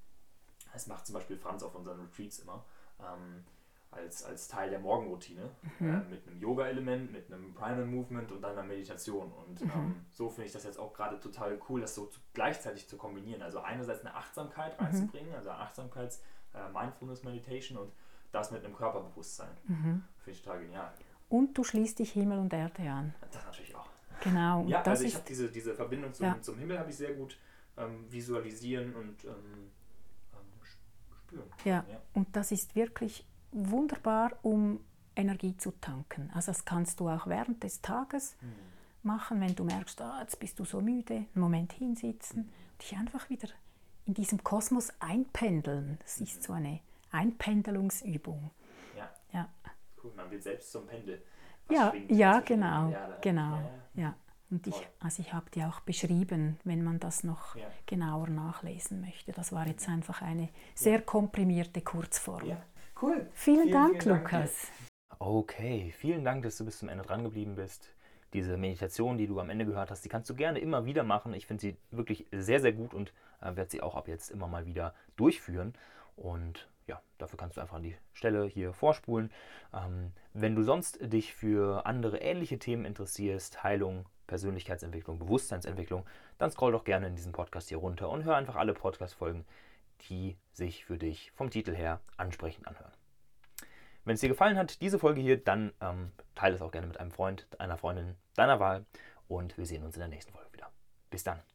das macht zum Beispiel Franz auf unseren Retreats immer. Ähm, als, als Teil der Morgenroutine mhm. äh, mit einem Yoga-Element, mit einem Primal Movement und dann einer Meditation. Und mhm. ähm, so finde ich das jetzt auch gerade total cool, das so zu, gleichzeitig zu kombinieren. Also einerseits eine Achtsamkeit mhm. reinzubringen, also Achtsamkeits- äh, Mindfulness Meditation und das mit einem Körperbewusstsein. Mhm. Finde ich total genial. Und du schließt dich Himmel und Erde an. Das natürlich auch. Genau. Ja, also ich habe diese, diese Verbindung zum, ja. zum Himmel habe ich sehr gut ähm, visualisieren und ähm spüren. Ja. ja, und das ist wirklich wunderbar, um Energie zu tanken. Also das kannst du auch während des Tages mhm. machen, wenn du merkst, ah, jetzt bist du so müde, einen Moment hinsitzen, dich einfach wieder in diesem Kosmos einpendeln. Das ist so eine Einpendelungsübung. Ja. ja. Cool, man wird selbst zum Pendel. ja, ja genau, genau. Ja, ja. Und ich, also ich habe die auch beschrieben, wenn man das noch ja. genauer nachlesen möchte. Das war jetzt einfach eine sehr komprimierte Kurzform. Ja. Cool. Vielen, vielen Dank, vielen Lukas. Dank okay, vielen Dank, dass du bis zum Ende dran geblieben bist. diese Meditation, die du am Ende gehört hast, die kannst du gerne immer wieder machen. Ich finde sie wirklich sehr, sehr gut und äh, werde sie auch ab jetzt immer mal wieder durchführen. Und ja, dafür kannst du einfach an die Stelle hier vorspulen. Ähm, wenn du sonst dich für andere ähnliche Themen interessierst, Heilung, Persönlichkeitsentwicklung, Bewusstseinsentwicklung, dann scroll doch gerne in diesen Podcast hier runter und hör einfach alle Podcast-Folgen, die sich für dich vom Titel her ansprechend anhören. Wenn es dir gefallen hat, diese Folge hier, dann ähm, teile es auch gerne mit einem Freund, einer Freundin deiner Wahl und wir sehen uns in der nächsten Folge wieder. Bis dann.